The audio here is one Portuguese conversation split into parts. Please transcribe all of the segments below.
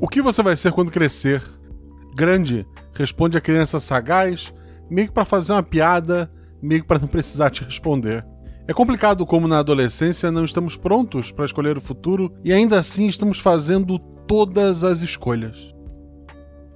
O que você vai ser quando crescer? Grande, responde a criança sagaz, meio que para fazer uma piada, meio que para não precisar te responder. É complicado como na adolescência não estamos prontos para escolher o futuro e ainda assim estamos fazendo todas as escolhas.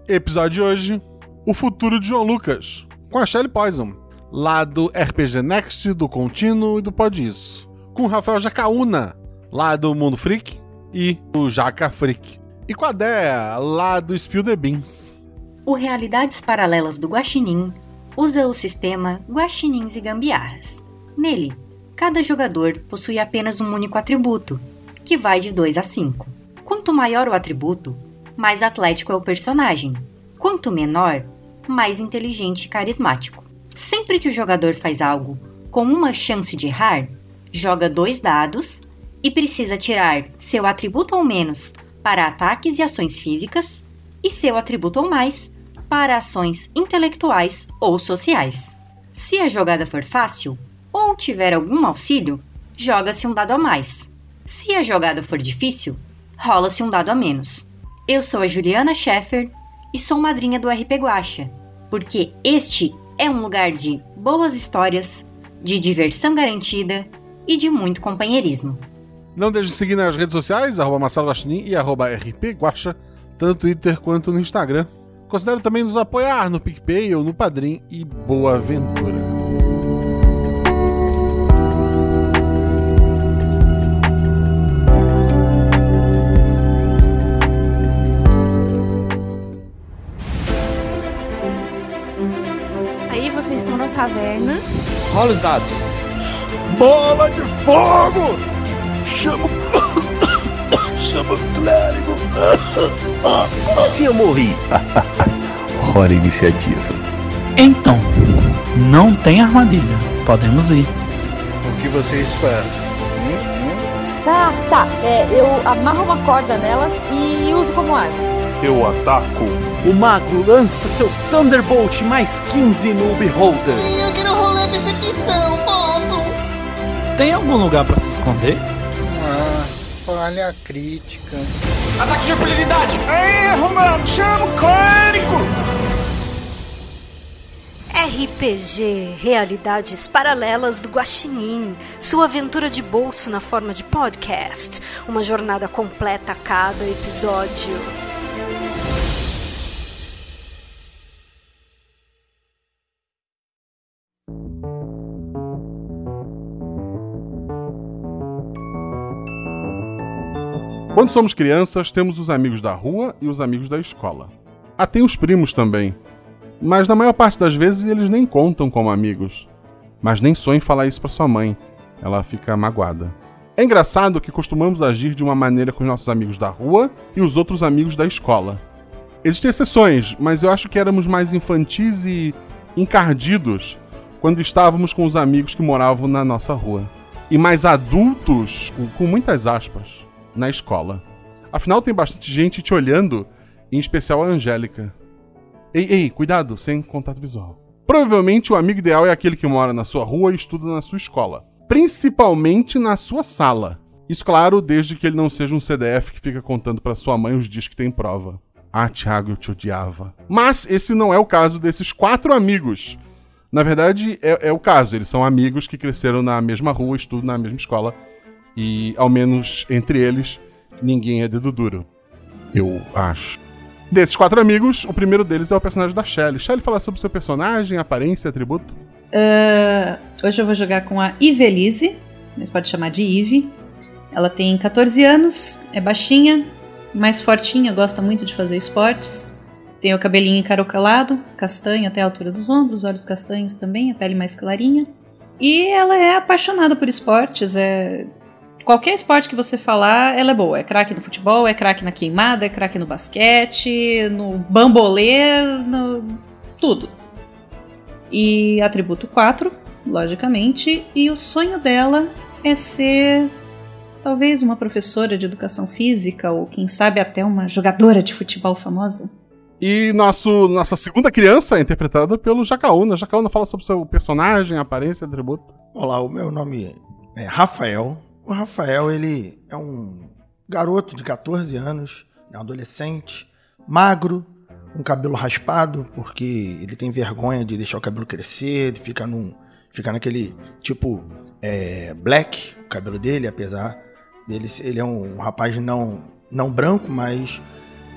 Episódio de hoje: O futuro de João Lucas, com a Shelly Poison, lá do RPG Next, do Contínuo e do Pode Isso, com Rafael Jacaúna, lá do Mundo Freak e o Jaca Freak, e com a Dea, lá do Spill the Beans. O Realidades Paralelas do Guaxinim usa o sistema Guaxinins e Gambiarras. Nele, cada jogador possui apenas um único atributo, que vai de 2 a 5. Quanto maior o atributo, mais atlético é o personagem. Quanto menor, mais inteligente e carismático. Sempre que o jogador faz algo com uma chance de errar, joga dois dados e precisa tirar seu atributo ou menos para ataques e ações físicas e seu atributo ou mais para ações intelectuais ou sociais. Se a jogada for fácil, ou tiver algum auxílio, joga-se um dado a mais. Se a jogada for difícil, rola-se um dado a menos. Eu sou a Juliana Scheffer e sou madrinha do RP Guacha, porque este é um lugar de boas histórias, de diversão garantida e de muito companheirismo. Não deixe de seguir nas redes sociais, arroba Marcelo Guaxinim e arroba RP Guacha, tanto no Twitter quanto no Instagram. Considere também nos apoiar no PicPay ou no Padrim e boa aventura. caverna. Rola os dados. Bola de fogo! Chama. Chama o clérigo. Se eu morri. Hora iniciativa. Então, não tem armadilha. Podemos ir. O que vocês fazem? Hum, hum? Tá, tá. É, eu amarro uma corda nelas e uso como arma. Eu ataco. O mago lança seu Thunderbolt mais 15 no Beholder. Eu quero rolar percepção, posso? Tem algum lugar para se esconder? Ah, falha crítica. Ataque de impunidade! Erro, mano! Chama o clérigo! RPG Realidades Paralelas do Guaxinim, sua aventura de bolso na forma de podcast, uma jornada completa a cada episódio. Quando somos crianças, temos os amigos da rua e os amigos da escola. Ah, tem os primos também. Mas na maior parte das vezes eles nem contam como amigos. Mas nem sonhe falar isso para sua mãe. Ela fica magoada. É engraçado que costumamos agir de uma maneira com os nossos amigos da rua e os outros amigos da escola. Existem exceções, mas eu acho que éramos mais infantis e encardidos quando estávamos com os amigos que moravam na nossa rua. E mais adultos, com muitas aspas na escola. Afinal, tem bastante gente te olhando, em especial a Angélica. Ei, ei, cuidado, sem contato visual. Provavelmente o amigo ideal é aquele que mora na sua rua e estuda na sua escola. Principalmente na sua sala. Isso, claro, desde que ele não seja um CDF que fica contando para sua mãe os dias que tem prova. Ah, Thiago, eu te odiava. Mas esse não é o caso desses quatro amigos. Na verdade, é, é o caso. Eles são amigos que cresceram na mesma rua, estudam na mesma escola e, ao menos entre eles, ninguém é dedo duro. Eu acho. Desses quatro amigos, o primeiro deles é o personagem da Shelly. Shelly, fala sobre seu personagem, aparência, atributo. Uh, hoje eu vou jogar com a Ivelise, mas pode chamar de Ive. Ela tem 14 anos, é baixinha, mais fortinha, gosta muito de fazer esportes. Tem o cabelinho encarocalado, castanho até a altura dos ombros, olhos castanhos também, a pele mais clarinha. E ela é apaixonada por esportes, é qualquer esporte que você falar, ela é boa. É craque no futebol, é craque na queimada, é craque no basquete, no bambolê, no tudo. E atributo 4, logicamente, e o sonho dela é ser talvez uma professora de educação física ou quem sabe até uma jogadora de futebol famosa. E nosso, nossa segunda criança é interpretada pelo Jacaúna. Jacaúna fala sobre seu personagem, aparência, atributo. Olá, o meu nome é Rafael, o Rafael, ele é um garoto de 14 anos, é um adolescente, magro, um cabelo raspado, porque ele tem vergonha de deixar o cabelo crescer, de ficar num. ficar naquele tipo é, black, o cabelo dele, apesar dele. Ele é um rapaz não, não branco, mas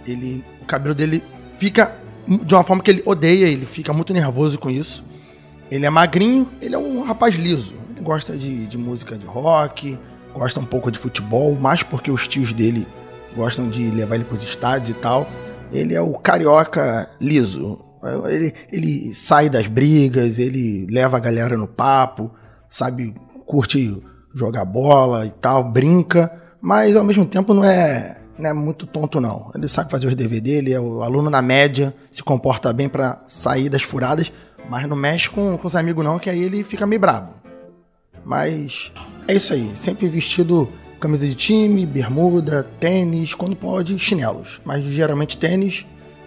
ele. O cabelo dele fica de uma forma que ele odeia, ele fica muito nervoso com isso. Ele é magrinho, ele é um rapaz liso. Ele gosta de, de música de rock, gosta um pouco de futebol, mais porque os tios dele gostam de levar ele para os estádios e tal. Ele é o carioca liso. Ele, ele sai das brigas, ele leva a galera no papo, sabe, curte jogar bola e tal, brinca, mas ao mesmo tempo não é, não é muito tonto não. Ele sabe fazer os deveres dele, é o aluno na média, se comporta bem para sair das furadas, mas não mexe com, com os amigos não, que aí ele fica meio brabo. Mas é isso aí, sempre vestido camisa de time, bermuda, tênis, quando pode, chinelos. Mas geralmente tênis,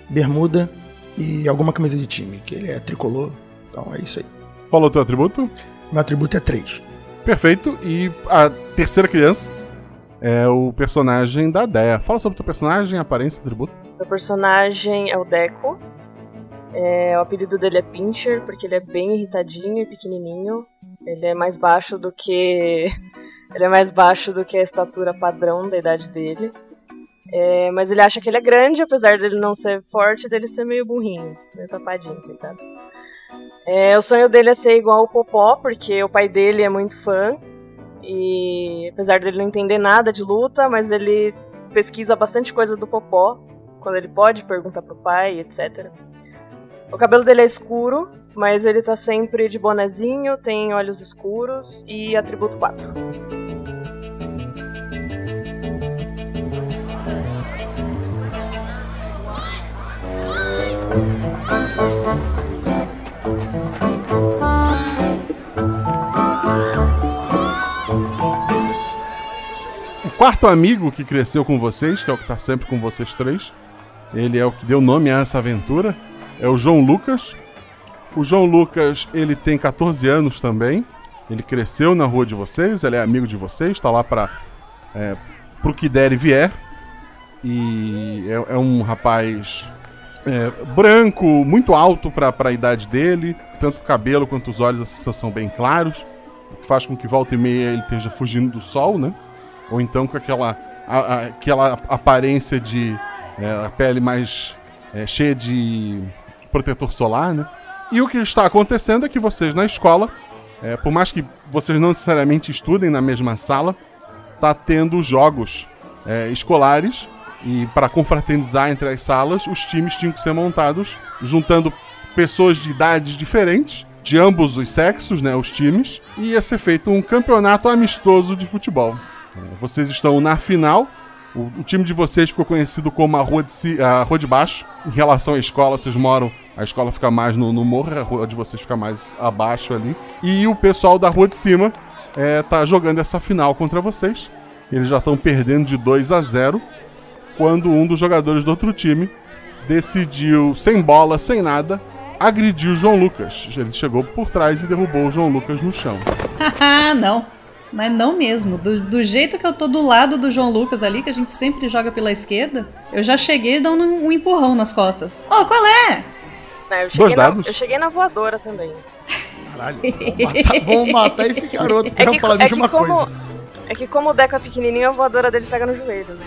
bermuda e alguma camisa de time, que ele é tricolor. Então é isso aí. Qual é o teu atributo? Meu atributo é 3. Perfeito. E a terceira criança é o personagem da Dea. Fala sobre o teu personagem, aparência e atributo. Meu personagem é o Deco. É, o apelido dele é Pincher, porque ele é bem irritadinho e pequenininho. Ele é mais baixo do que ele é mais baixo do que a estatura padrão da idade dele. É, mas ele acha que ele é grande, apesar dele não ser forte, dele ser meio burrinho, meio tapadinho, coitado. É, o sonho dele é ser igual ao Popó, porque o pai dele é muito fã. E apesar dele não entender nada de luta, mas ele pesquisa bastante coisa do Popó. Quando ele pode, pergunta pro pai, etc. O cabelo dele é escuro, mas ele tá sempre de bonezinho, tem olhos escuros e atributo 4. O quarto amigo que cresceu com vocês, que é o que tá sempre com vocês três, ele é o que deu nome a essa aventura, é o João Lucas. O João Lucas, ele tem 14 anos também. Ele cresceu na rua de vocês, ele é amigo de vocês, está lá para é, pro que der e vier. E é, é um rapaz é, branco, muito alto para a idade dele. Tanto o cabelo quanto os olhos assim, são bem claros. O que faz com que volta e meia ele esteja fugindo do sol, né? Ou então com aquela, a, a, aquela aparência de é, a pele mais é, cheia de protetor solar, né? E o que está acontecendo é que vocês na escola, é, por mais que vocês não necessariamente estudem na mesma sala, tá tendo jogos é, escolares e para confraternizar entre as salas, os times tinham que ser montados juntando pessoas de idades diferentes, de ambos os sexos, né, os times, e ia ser feito um campeonato amistoso de futebol. É, vocês estão na final. O, o, time de vocês ficou conhecido como a Rua de, a Rua de Baixo. Em relação à escola, vocês moram. A escola fica mais no, no morro, a rua de vocês fica mais abaixo ali. E o pessoal da Rua de Cima é, tá jogando essa final contra vocês. Eles já estão perdendo de 2 a 0 quando um dos jogadores do outro time decidiu, sem bola, sem nada, agredir o João Lucas. Ele chegou por trás e derrubou o João Lucas no chão. Haha, não. Mas não mesmo. Do, do, jeito que eu tô do lado do João Lucas ali, que a gente sempre joga pela esquerda, eu já cheguei dando um, um empurrão nas costas. Ô, oh, qual é? Não, eu, cheguei na, eu cheguei na voadora também. Caralho, vamos matar, vamos matar esse garoto, porque é eu falar a mesma como, coisa. É que como o Deco é pequenininho, a voadora dele pega no joelho, né?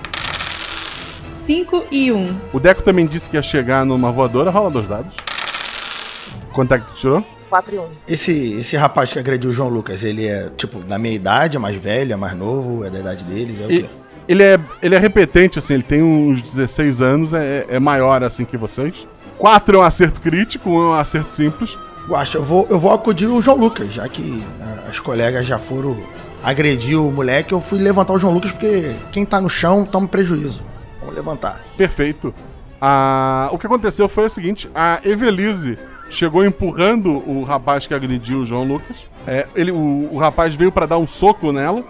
5 e 1. Um. O Deco também disse que ia chegar numa voadora. Rola dois dados. Quanto é que tu tirou? 4 e 1. Esse, esse rapaz que agrediu o João Lucas, ele é, tipo, da minha idade, é mais velho, é mais novo, é da idade deles, é o e, quê? Ele é, ele é repetente, assim, ele tem uns 16 anos, é, é maior, assim, que vocês. 4 é um acerto crítico, 1 é um acerto simples. Guaxa, eu vou, eu vou acudir o João Lucas, já que uh, as colegas já foram agredir o moleque, eu fui levantar o João Lucas, porque quem tá no chão toma prejuízo. Vamos levantar. Perfeito. Ah, o que aconteceu foi o seguinte: a Evelise chegou empurrando o rapaz que agrediu o João Lucas. É, ele, o, o rapaz veio para dar um soco nela.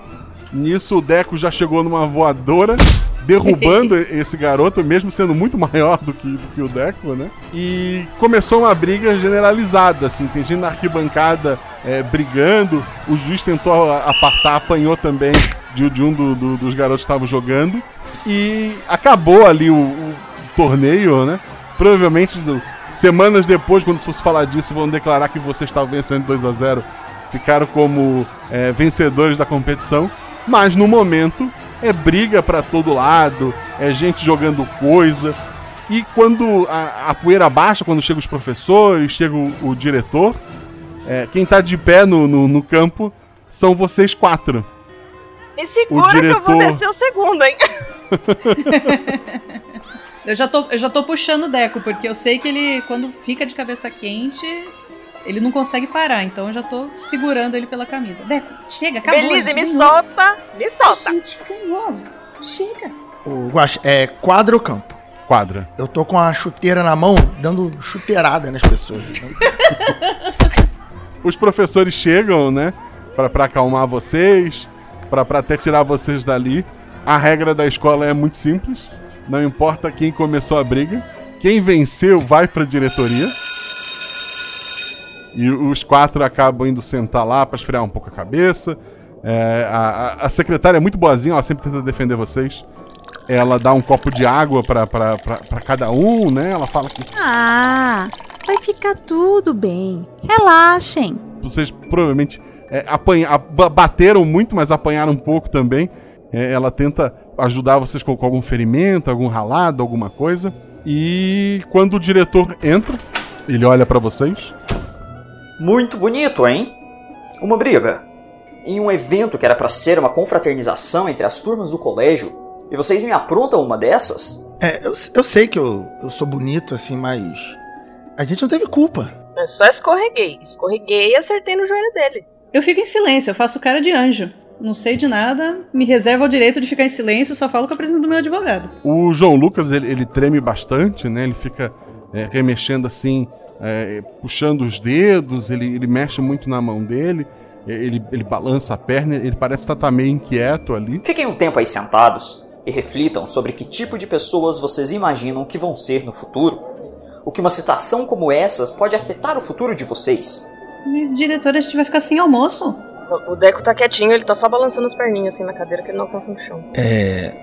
Nisso, o Deco já chegou numa voadora, derrubando esse garoto, mesmo sendo muito maior do que, do que o Deco, né? E começou uma briga generalizada, assim. Tem gente na arquibancada é, brigando. O juiz tentou apartar, apanhou também de, de um do, do, dos garotos que estavam jogando. E acabou ali o, o torneio, né? Provavelmente semanas depois, quando se fosse falar disso, vão declarar que você estava vencendo 2 a 0 Ficaram como é, vencedores da competição. Mas no momento é briga para todo lado, é gente jogando coisa. E quando a, a poeira baixa, quando chegam os professores, chega o, o diretor, é, quem tá de pé no, no, no, campo são vocês quatro. Me segura diretor... que eu vou descer o segundo, hein? eu, já tô, eu já tô puxando o Deco, porque eu sei que ele, quando fica de cabeça quente, ele não consegue parar, então eu já tô segurando ele pela camisa. Deco, chega, acabou. Belize, me solta, me solta. A gente ganhou. Chega. O Guax, é quadra ou campo? Quadra. Eu tô com a chuteira na mão, dando chuteirada nas pessoas. Os professores chegam, né, pra, pra acalmar vocês, pra, pra até tirar vocês dali. A regra da escola é muito simples. Não importa quem começou a briga. Quem venceu vai pra diretoria. E os quatro acabam indo sentar lá para esfriar um pouco a cabeça. É, a, a, secretária é muito boazinha, ela sempre tenta defender vocês. Ela dá um copo de água para cada um, né? Ela fala que. Ah, vai ficar tudo bem. Relaxem. Vocês provavelmente é, apanha, bateram muito, mas apanharam um pouco também. É, ela tenta ajudar vocês com, com algum ferimento, algum ralado, alguma coisa. E quando o diretor entra, ele olha para vocês. Muito bonito, hein? Uma briga. Em um evento que era para ser uma confraternização entre as turmas do colégio, e vocês me aprontam uma dessas? É, eu, eu sei que eu, eu sou bonito assim, mas. A gente não teve culpa. Eu só escorreguei. Escorreguei e acertei no joelho dele. Eu fico em silêncio, eu faço cara de anjo. Não sei de nada, me reservo o direito de ficar em silêncio, só falo com a presença do meu advogado. O João Lucas, ele, ele treme bastante, né? Ele fica é, remexendo assim é, puxando os dedos, ele, ele mexe muito na mão dele, ele, ele balança a perna, ele parece estar tá meio inquieto ali. Fiquem um tempo aí sentados e reflitam sobre que tipo de pessoas vocês imaginam que vão ser no futuro. O que uma situação como essa pode afetar o futuro de vocês. Mas, diretor, a gente vai ficar sem almoço? O Deco tá quietinho, ele tá só balançando as perninhas assim na cadeira que ele não alcança no chão. É.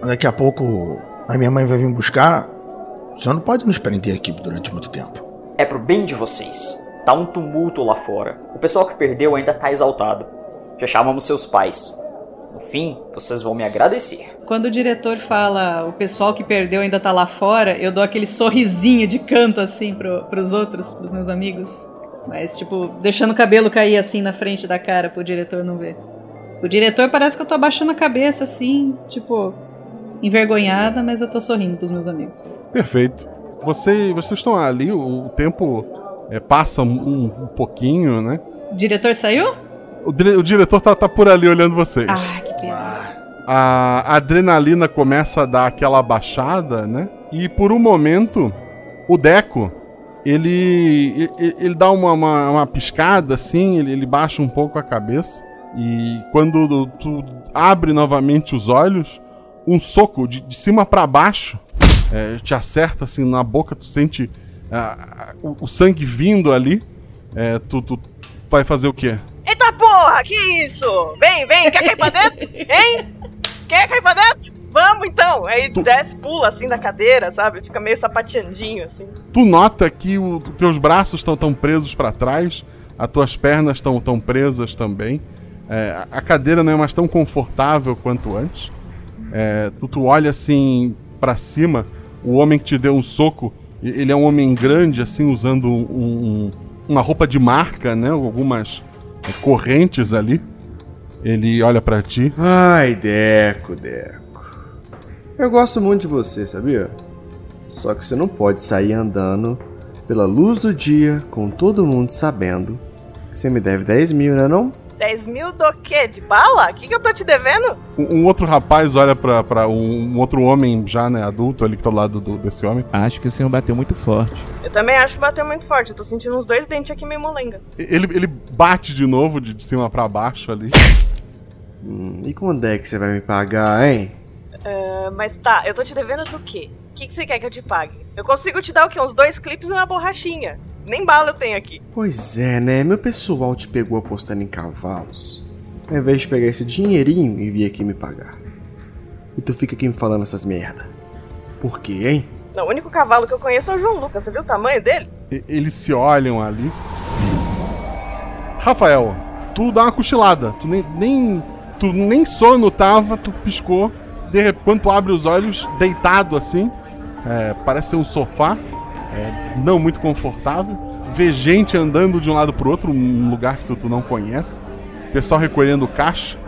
Daqui a pouco a minha mãe vai vir buscar. O senhor não pode nos prender aqui durante muito tempo. É pro bem de vocês. Tá um tumulto lá fora. O pessoal que perdeu ainda tá exaltado. Já chamamos seus pais. No fim, vocês vão me agradecer. Quando o diretor fala o pessoal que perdeu ainda tá lá fora, eu dou aquele sorrisinho de canto assim pro, pros outros, pros meus amigos. Mas, tipo, deixando o cabelo cair assim na frente da cara pro diretor não ver. O diretor parece que eu tô abaixando a cabeça assim, tipo, envergonhada, mas eu tô sorrindo pros meus amigos. Perfeito. Você, vocês estão ali, o, o tempo é, passa um, um, pouquinho, né? O diretor saiu? O, o diretor tá, tá, por ali olhando vocês. Ah, que pena. A adrenalina começa a dar aquela baixada, né? E por um momento, o Deco, ele, ele, ele dá uma, uma, uma, piscada assim, ele, ele baixa um pouco a cabeça. E quando tu abre novamente os olhos, um soco de, de cima para baixo é, te acerta assim na boca, tu sente o, o, sangue vindo ali. É, tu, tu vai fazer o quê? Eita porra, que isso? Vem, vem, quer cair pra dentro? Hein? Quer cair pra dentro? Vamos então! Aí tu... desce, pula assim da cadeira, sabe? Fica meio sapateandinho assim. Tu nota que os teus braços estão tão presos para trás, as tuas pernas estão tão presas também. É, a cadeira não é mais tão confortável quanto antes. É, tu, tu olha assim para cima, o homem que te deu um soco, ele é um homem grande, assim, usando um, um, uma roupa de marca, né? Algumas é, correntes ali. Ele olha para ti. Ai, Deco, Deco. Eu gosto muito de você, sabia? Só que você não pode sair andando pela luz do dia com todo mundo sabendo que você me deve 10 mil, né não? 10 mil do quê? De bala? O que, que eu tô te devendo? Um, um outro rapaz olha pra, pra um, um, outro homem já, né, adulto ali que tá ao lado do, desse homem. Acho que o senhor bateu muito forte. Eu também acho que bateu muito forte. Eu tô sentindo uns dois dentes aqui meio molenga. Ele, ele bate de novo de, de cima para baixo ali. Hum, e quando é que você vai me pagar, hein? Uh, mas tá, eu tô te devendo do quê? O que, que você quer que eu te pague? Eu consigo te dar o quê? Uns dois clipes e uma borrachinha. Nem bala eu tenho aqui. Pois é, né? Meu pessoal te pegou apostando em cavalos. ao invés de pegar esse dinheirinho e vir aqui me pagar. E tu fica aqui me falando essas merda. Por quê, hein? Não, o único cavalo que eu conheço é o João Lucas. Você viu o tamanho dele? E- Eles se olham ali. Rafael, tu dá uma cochilada. Tu nem, nem, tu nem sono tava, tu piscou. De repente, quando tu abre os olhos, deitado assim, é, parece ser um sofá, é, não muito confortável. Vê gente andando de um lado pro outro, um lugar que tu, tu não conhece. Pessoal recolhendo caixa.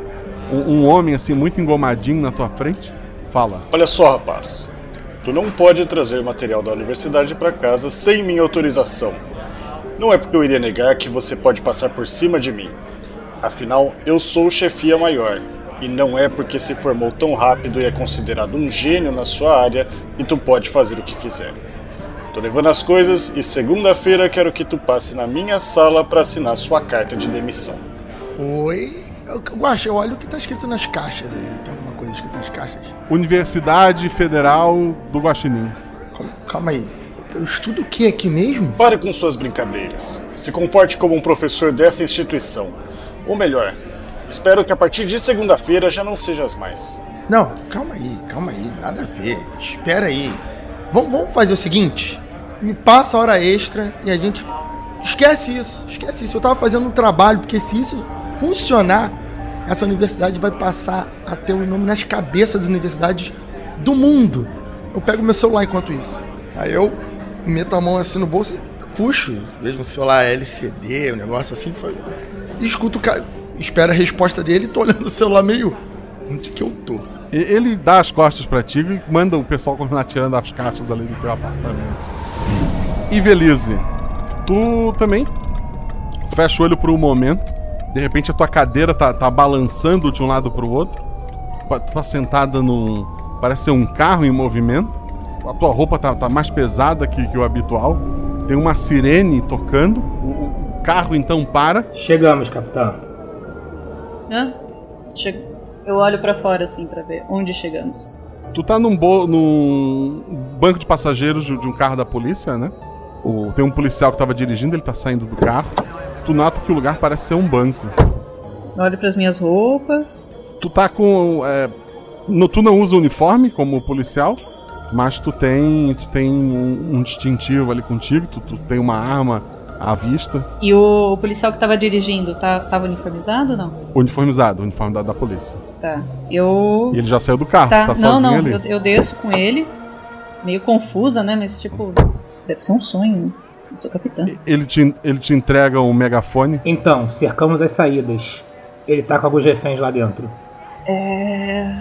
Um, um homem assim, muito engomadinho na tua frente. Fala. Olha só, rapaz. Tu não pode trazer material da universidade para casa sem minha autorização. Não é porque eu iria negar que você pode passar por cima de mim. Afinal, eu sou chefia maior. E não é porque se formou tão rápido e é considerado um gênio na sua área que tu pode fazer o que quiser. Tô levando as coisas e segunda-feira quero que tu passe na minha sala para assinar sua carta de demissão. Oi? Guaxa, eu olho o que tá escrito nas caixas ali. Tem alguma coisa escrita nas caixas? Universidade Federal do Guaxinim. Calma, calma aí. Eu estudo o que aqui mesmo? Pare com suas brincadeiras. Se comporte como um professor dessa instituição. Ou melhor, espero que a partir de segunda-feira já não sejas mais. Não, calma aí, calma aí. Nada a ver. Espera aí. Vamos, vamos fazer o seguinte: me passa hora extra e a gente. Esquece isso, esquece isso. Eu tava fazendo um trabalho, porque se isso funcionar, essa universidade vai passar a ter o nome nas cabeças das universidades do mundo. Eu pego meu celular enquanto isso. Aí eu meto a mão assim no bolso e puxo, vejo um celular LCD, um negócio assim, foi. Escuto o cara. Espero a resposta dele e tô olhando o celular meio. Onde que eu tô? Ele dá as costas pra ti e manda o pessoal continuar tirando as caixas ali do teu apartamento. E Velize, tu também fecha o olho por um momento. De repente a tua cadeira tá, tá balançando de um lado pro outro. Tu tá sentada num. Parece ser um carro em movimento. A tua roupa tá, tá mais pesada que, que o habitual. Tem uma sirene tocando. O, o carro então para. Chegamos, capitão. Hã? Che- Eu olho pra fora assim pra ver onde chegamos. Tu tá num, bo- num banco de passageiros de, um carro da polícia, né? O- tem um policial que tava dirigindo, ele tá saindo do carro. Tu nota que o lugar parece ser um banco. Olho pras minhas roupas. Tu tá com. é, no- tu não usa uniforme como policial, mas tu tem. Tu tem um, um distintivo ali contigo, tu, tu tem uma arma à vista. E o policial que tava dirigindo, tá, tava uniformizado ou não? Uniformizado, uniforme da, da polícia. Tá. Eu. E ele já saiu do carro, tá, não, sozinho não, ali. eu, eu desço com ele. Meio confusa, né? Mas tipo, deve ser um sonho. né? Eu sou capitã. Ele te, ele te entrega um megafone. Então, cercamos as saídas. Ele tá com alguns reféns lá dentro. É.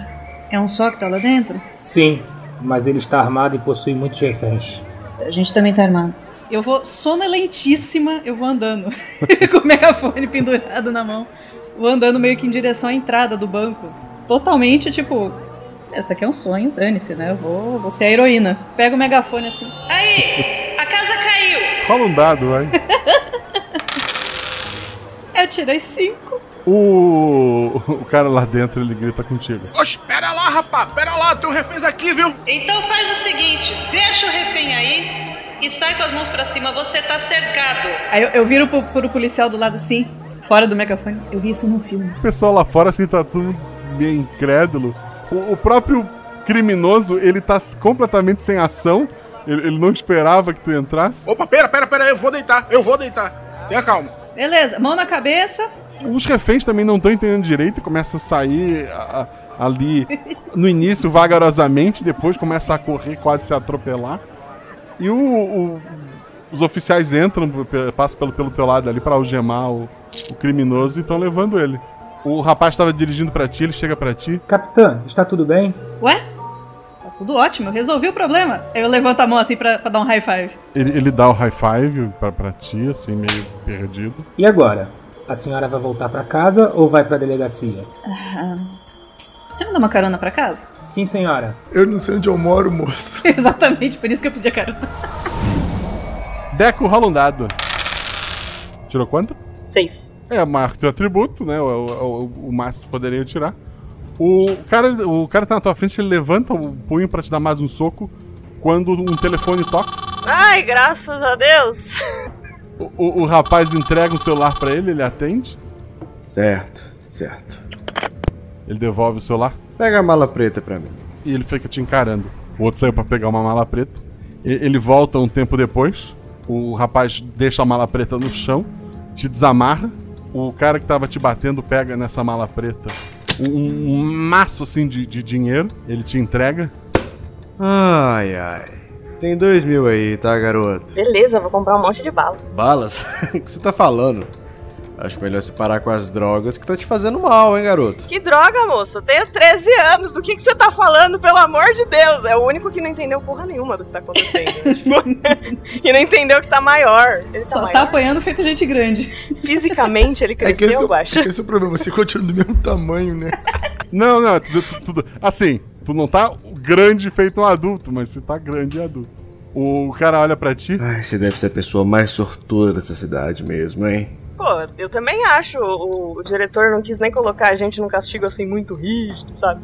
É um só que tá lá dentro? Sim, mas ele está armado e possui muitos reféns. A gente também tá armado. Eu vou sonolentíssima, eu vou andando. com o megafone pendurado na mão. Vou andando meio que em direção à entrada do banco. Totalmente, tipo. Isso aqui é um sonho, dane-se, né? Eu vou, vou ser a heroína. Pego o megafone assim. Aí, a casa caiu. Rola um dado, vai. Eu tirei cinco. O, o cara lá dentro ele grita contigo. Oxe, pera lá, rapaz, pera lá, tem um reféns aqui, viu? Então faz o seguinte, deixa o refém aí e sai com as mãos pra cima, você tá cercado. Aí eu, eu viro pro, pro policial do lado assim, fora do megafone. Eu vi isso num filme. O pessoal lá fora assim tá tudo meio incrédulo. O, o próprio criminoso ele tá completamente sem ação. Ele, ele não esperava que tu entrasse. Opa, pera, pera, pera, eu vou deitar, eu vou deitar. Tenha calma. Beleza, mão na cabeça. Os reféns também não estão entendendo direito e começam a sair a- a- ali no início vagarosamente, depois começa a correr, quase se atropelar. E o- o- os oficiais entram, passam pelo, pelo teu lado ali pra algemar o, o criminoso e estão levando ele. O rapaz estava dirigindo pra ti, ele chega pra ti. Capitã, está tudo bem? Ué? Tá tudo ótimo, eu resolvi o problema. Eu levanto a mão assim pra, pra dar um high five. Ele, ele dá o high five pra, pra ti, assim, meio perdido. E agora? A senhora vai voltar pra casa ou vai pra delegacia? Ah, Você me dá uma carona pra casa? Sim, senhora. Eu não sei onde eu moro, moço. Exatamente, por isso que eu pedi a carona. Deco rola um dado. Tirou quanto? Seis. É, marca teu atributo, né? O, o, o máximo que poderia tirar. O cara, o cara tá na tua frente, ele levanta o punho pra te dar mais um soco quando um telefone toca. Ai, graças a Deus. O, o- o rapaz entrega um celular pra ele, ele atende. Certo. Certo. Ele devolve o celular. Pega a mala preta pra mim. E ele fica te encarando. O outro saiu pra pegar uma mala preta. Ele volta um tempo depois. O rapaz deixa a mala preta no chão, te desamarra. O cara que tava te batendo pega nessa mala preta um, um maço assim de, de dinheiro. Ele te entrega. Ai, ai. Tem dois mil aí, tá, garoto? Beleza, vou comprar um monte de bala. Balas? O que você tá falando? Acho melhor você parar com as drogas que tá te fazendo mal, hein, garoto? Que droga, moço? Eu tenho 13 anos. Do que, que você tá falando, pelo amor de Deus? É o único que não entendeu porra nenhuma do que tá acontecendo. Tipo, e não entendeu que tá maior. Ele Só tá tá maior. apanhando feito gente grande. Fisicamente ele É que esse, cresceu, eu acho. é que esse é o problema, você continua do mesmo tamanho, né? Não, não, é tudo, tudo, tudo- Assim, tu não tá grande feito um adulto, mas você tá grande e adulto. O cara olha pra ti. Ai, você deve ser a pessoa mais sortuda dessa cidade mesmo, hein? Pô, eu também acho. O, o diretor não quis nem colocar a gente num castigo assim muito rígido, sabe?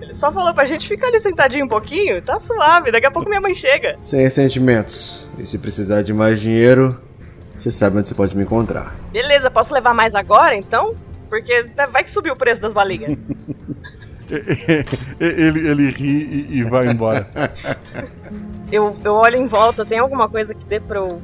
Ele só falou pra gente ficar ali sentadinho um pouquinho, tá suave, daqui a pouco minha mãe chega. Sem ressentimentos. E se precisar de mais dinheiro, você sabe onde você pode me encontrar. Beleza, posso levar mais agora então? Porque vai que subiu o preço das balinhas. ele, ele ri e, e vai embora. eu, eu olho em volta, tem alguma coisa que dê pra eu,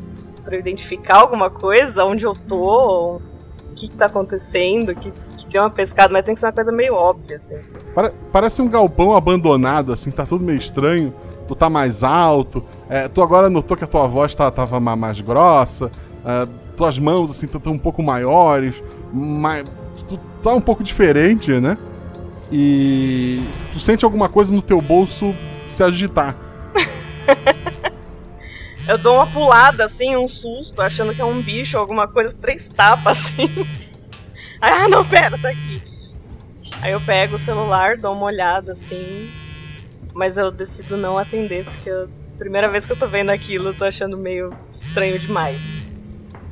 eu identificar alguma coisa? Onde eu tô? O que, que tá acontecendo? Que, que uma pescada, mas tem que ser uma coisa meio óbvia, assim. Pare- parece um galpão abandonado, assim, tá tudo meio estranho. Tu tá mais alto. é, tu agora notou que a tua voz tá, tava ma- mais grossa. é, tuas mãos, assim, estão um pouco maiores. Mas tu tá um pouco diferente, né? E tu sente alguma coisa no teu bolso se agitar. Eu dou uma pulada, assim, um susto, achando que é um bicho, alguma coisa, três tapas, assim. Aí, ah, não, pera, tá aqui. Aí eu pego o celular, dou uma olhada, assim, mas eu decido não atender, porque a primeira vez que eu tô vendo aquilo, eu tô achando meio estranho demais.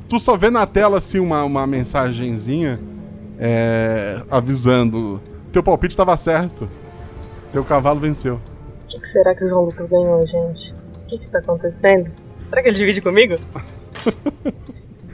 Tu só vê na tela, assim, uma, uma mensagenzinha é, avisando. Teu palpite tava certo. Teu cavalo venceu. O que, que será que o João Lucas ganhou, gente? O que que tá acontecendo? Será que ele divide comigo?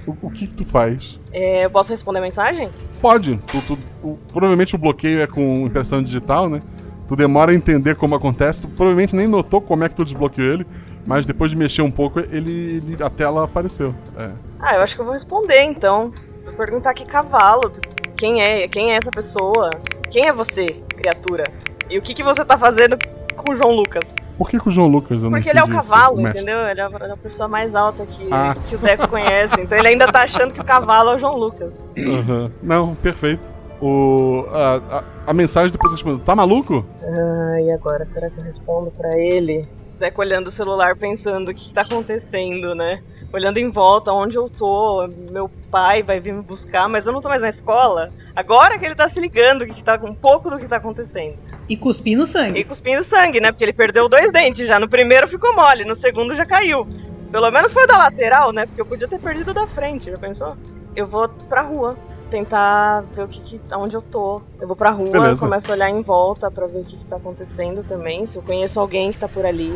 O, o que, que tu faz? É, eu posso responder a mensagem? Pode. Tu- tu- o- provavelmente o bloqueio é com impressão digital, né? Tu demora a entender como acontece. Tu provavelmente nem notou como é que tu desbloqueou ele. Mas depois de mexer um pouco, ele, ele- a tela apareceu. É. Ah, eu acho que eu vou responder então. Vou perguntar que cavalo. Quem é? Quem é essa pessoa? Quem é você, criatura? E o que, que você tá fazendo com o João Lucas? Por que, que o João Lucas eu Porque ele é o isso, cavalo, mestre? entendeu? Ele é a a pessoa mais alta que, Ah. que o Deco conhece. Então ele ainda tá achando que o cavalo é o João Lucas. Aham. Não, perfeito. O, a, a, a mensagem depois respondeu: Tá maluco? Ah, e agora? Será que eu respondo pra ele? Deco olhando o celular pensando o que, que tá acontecendo, né? Olhando em volta, onde eu tô, meu pai vai vir me buscar, mas eu não tô mais na escola. Agora que ele tá se ligando o que, que tá, um pouco do que tá acontecendo. E cuspindo sangue. E cuspindo sangue, né? Porque ele perdeu dois dentes já. No primeiro ficou mole, no segundo já caiu. Pelo menos foi da lateral, né? Porque eu podia ter perdido da frente, já pensou? Eu vou pra rua. Tentar ver o que, que onde eu tô. Eu vou pra rua, Beleza. começo a olhar em volta pra ver o que, que tá acontecendo também. Se eu conheço alguém que tá por ali.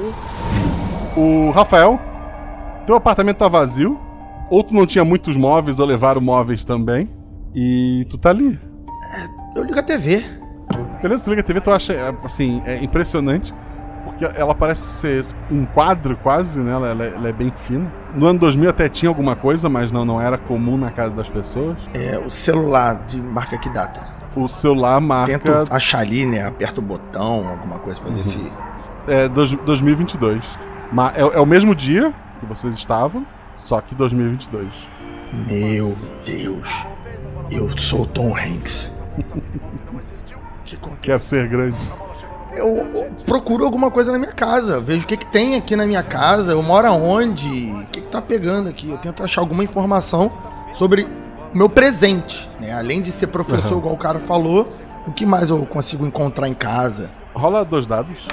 O Rafael, teu apartamento tá vazio. Ou tu não tinha muitos móveis, ou levaram móveis também. E tu tá ali. Eu ligo a TV. Beleza, tu liga a TV, tu acha, é, assim, é impressionante. Porque ela parece ser um quadro quase, né? Ela, ela é- ela é bem fina. No ano 2000 até tinha alguma coisa, mas não, não era comum na casa das pessoas. É o celular de marca que data. O celular marca. Tento achar ali, né? Aperta o botão, alguma coisa pra ver se. É dois- 2022. Ma- É, é o mesmo dia que vocês estavam, só que 2022. Meu Deus. Eu sou o Tom Hanks. Quero ser grande. Eu, eu procuro alguma coisa na minha casa. Vejo o que, que tem aqui na minha casa. Eu moro aonde? O que, que tá pegando aqui? Eu tento achar alguma informação sobre o meu presente. Né? Além de ser professor, Aham. igual o cara falou, o que mais eu consigo encontrar em casa? Rola dois dados.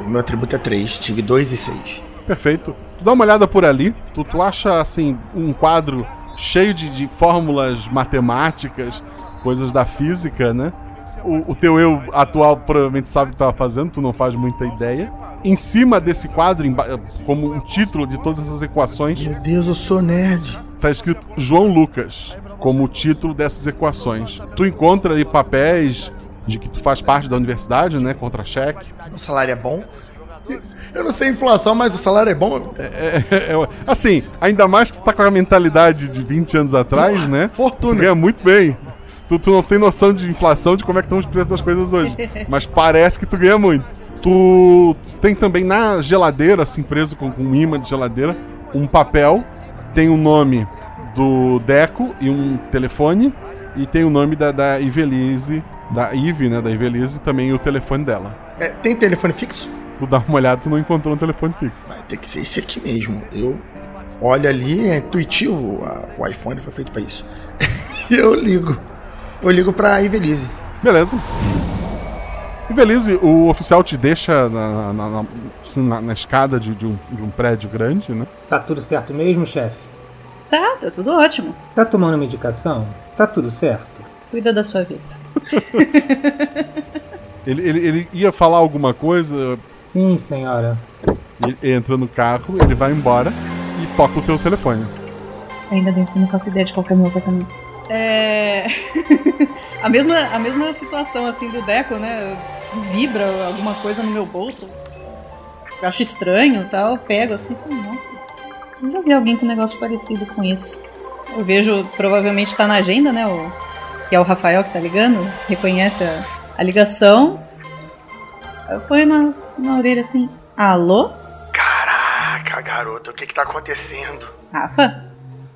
O meu atributo é 3, tive 2 e 6. Perfeito. Tu dá uma olhada por ali, tu, tu acha assim um quadro cheio de, de fórmulas matemáticas, coisas da física, né? O, o teu eu atual provavelmente sabe o que tava fazendo, tu não faz muita ideia. Em cima desse quadro, como um título de todas essas equações. Meu Deus, eu sou nerd. Tá escrito João Lucas. como o título dessas equações. Tu encontra ali papéis de que tu faz parte da universidade, né? Contra-cheque. O salário é bom? Eu não sei a inflação, mas o salário é bom. É, é, é, assim, ainda mais que tu tá com a mentalidade de 20 anos atrás, né? Fortuna. Tu ganha muito bem. Tu, tu não tem noção de inflação, de como é que estão os preços das coisas hoje. Mas parece que tu ganha muito. Tu tem também na geladeira, assim, preso com, com um imã de geladeira, um papel. Tem o nome do Deco e um telefone. E tem o nome da, da Ivelise, da Ive, né? Da Ivelise, e também o telefone dela. É, tem telefone fixo? Tu dá uma olhada, tu não encontrou um telefone fixo. Vai ter que ser esse aqui mesmo. Eu olho ali, é intuitivo. a- o iPhone foi feito pra isso. e eu ligo. Eu ligo pra Ivelise. Beleza. Ivelise, o oficial te deixa na, na- na- na- na escada de, de um, de um prédio grande, né? Tá tudo certo mesmo, chefe? Tá, tá tudo ótimo. Tá tomando medicação? Tá tudo certo? Cuida da sua vida. Ele, ele, ele ia falar alguma coisa. Sim, senhora. Ele entra no carro, ele vai embora e toca o teu telefone. Ainda bem que eu não faço ideia de qual que é o meu apartamento. É. a, mesma, a mesma situação assim do Deco, né? Vibra alguma coisa no meu bolso. Eu acho estranho e tal. Pego assim e falo, nossa, já vi alguém com um negócio parecido com isso. Eu vejo, provavelmente tá na agenda, né? O, que é o Rafael que tá ligando. Reconhece a, a ligação. Eu ponho na, na orelha assim, alô? Caraca, garoto, o que que tá acontecendo? Rafa?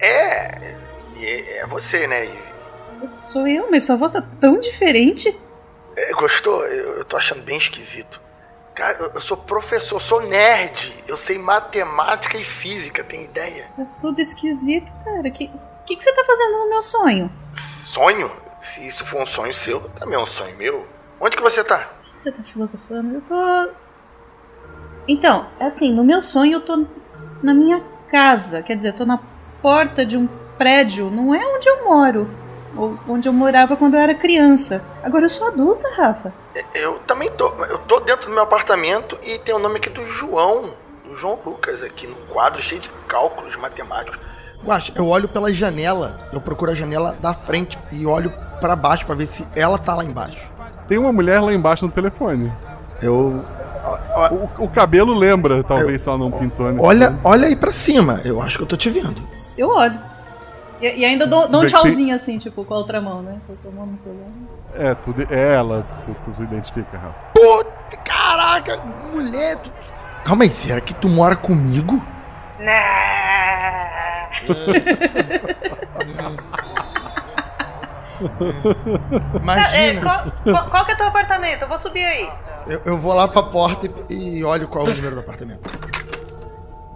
É. e É, é você, né, Ive? Sou eu, mas sua voz tá tão diferente. É, gostou? Eu, eu tô achando bem esquisito. Cara, eu, eu sou professor, sou nerd. Eu sei matemática e física, tem ideia? Tá tudo esquisito, cara. Que que, que você tá fazendo no meu sonho? Sonho? Se isso for um sonho seu, também é um sonho meu. Onde que você tá? O que você tá filosofando? Eu tô. Então, assim, no meu sonho eu tô na minha casa. Quer dizer, eu tô na porta de um prédio. Não é onde eu moro. Ou onde eu morava quando eu era criança. Agora eu sou adulta, Rafa. Eu também tô. Eu tô dentro do meu apartamento e tem o nome aqui do João. Do João Lucas aqui, num quadro cheio de cálculos matemáticos. Guaxa, eu olho pela janela. Eu procuro a janela da frente e olho pra baixo pra ver se ela tá lá embaixo. Tem uma mulher lá embaixo no telefone. Eu. O, o cabelo lembra, talvez, se ela não pintou. Olha, olha aí pra cima. Eu acho que eu tô te vendo. Eu olho. E, e ainda dou, dou um tchauzinho assim, tipo, com a outra mão, né? Com a mão no celular. É, tu, é ela, tu, tu se identifica, Rafa. Puta, caraca, mulher. tu- Calma aí, será que tu mora comigo? Imagina. Tá, é, qual, qual, qual que é teu apartamento? Eu vou subir aí. Eu, eu vou lá pra porta e, e olho qual é o número do apartamento.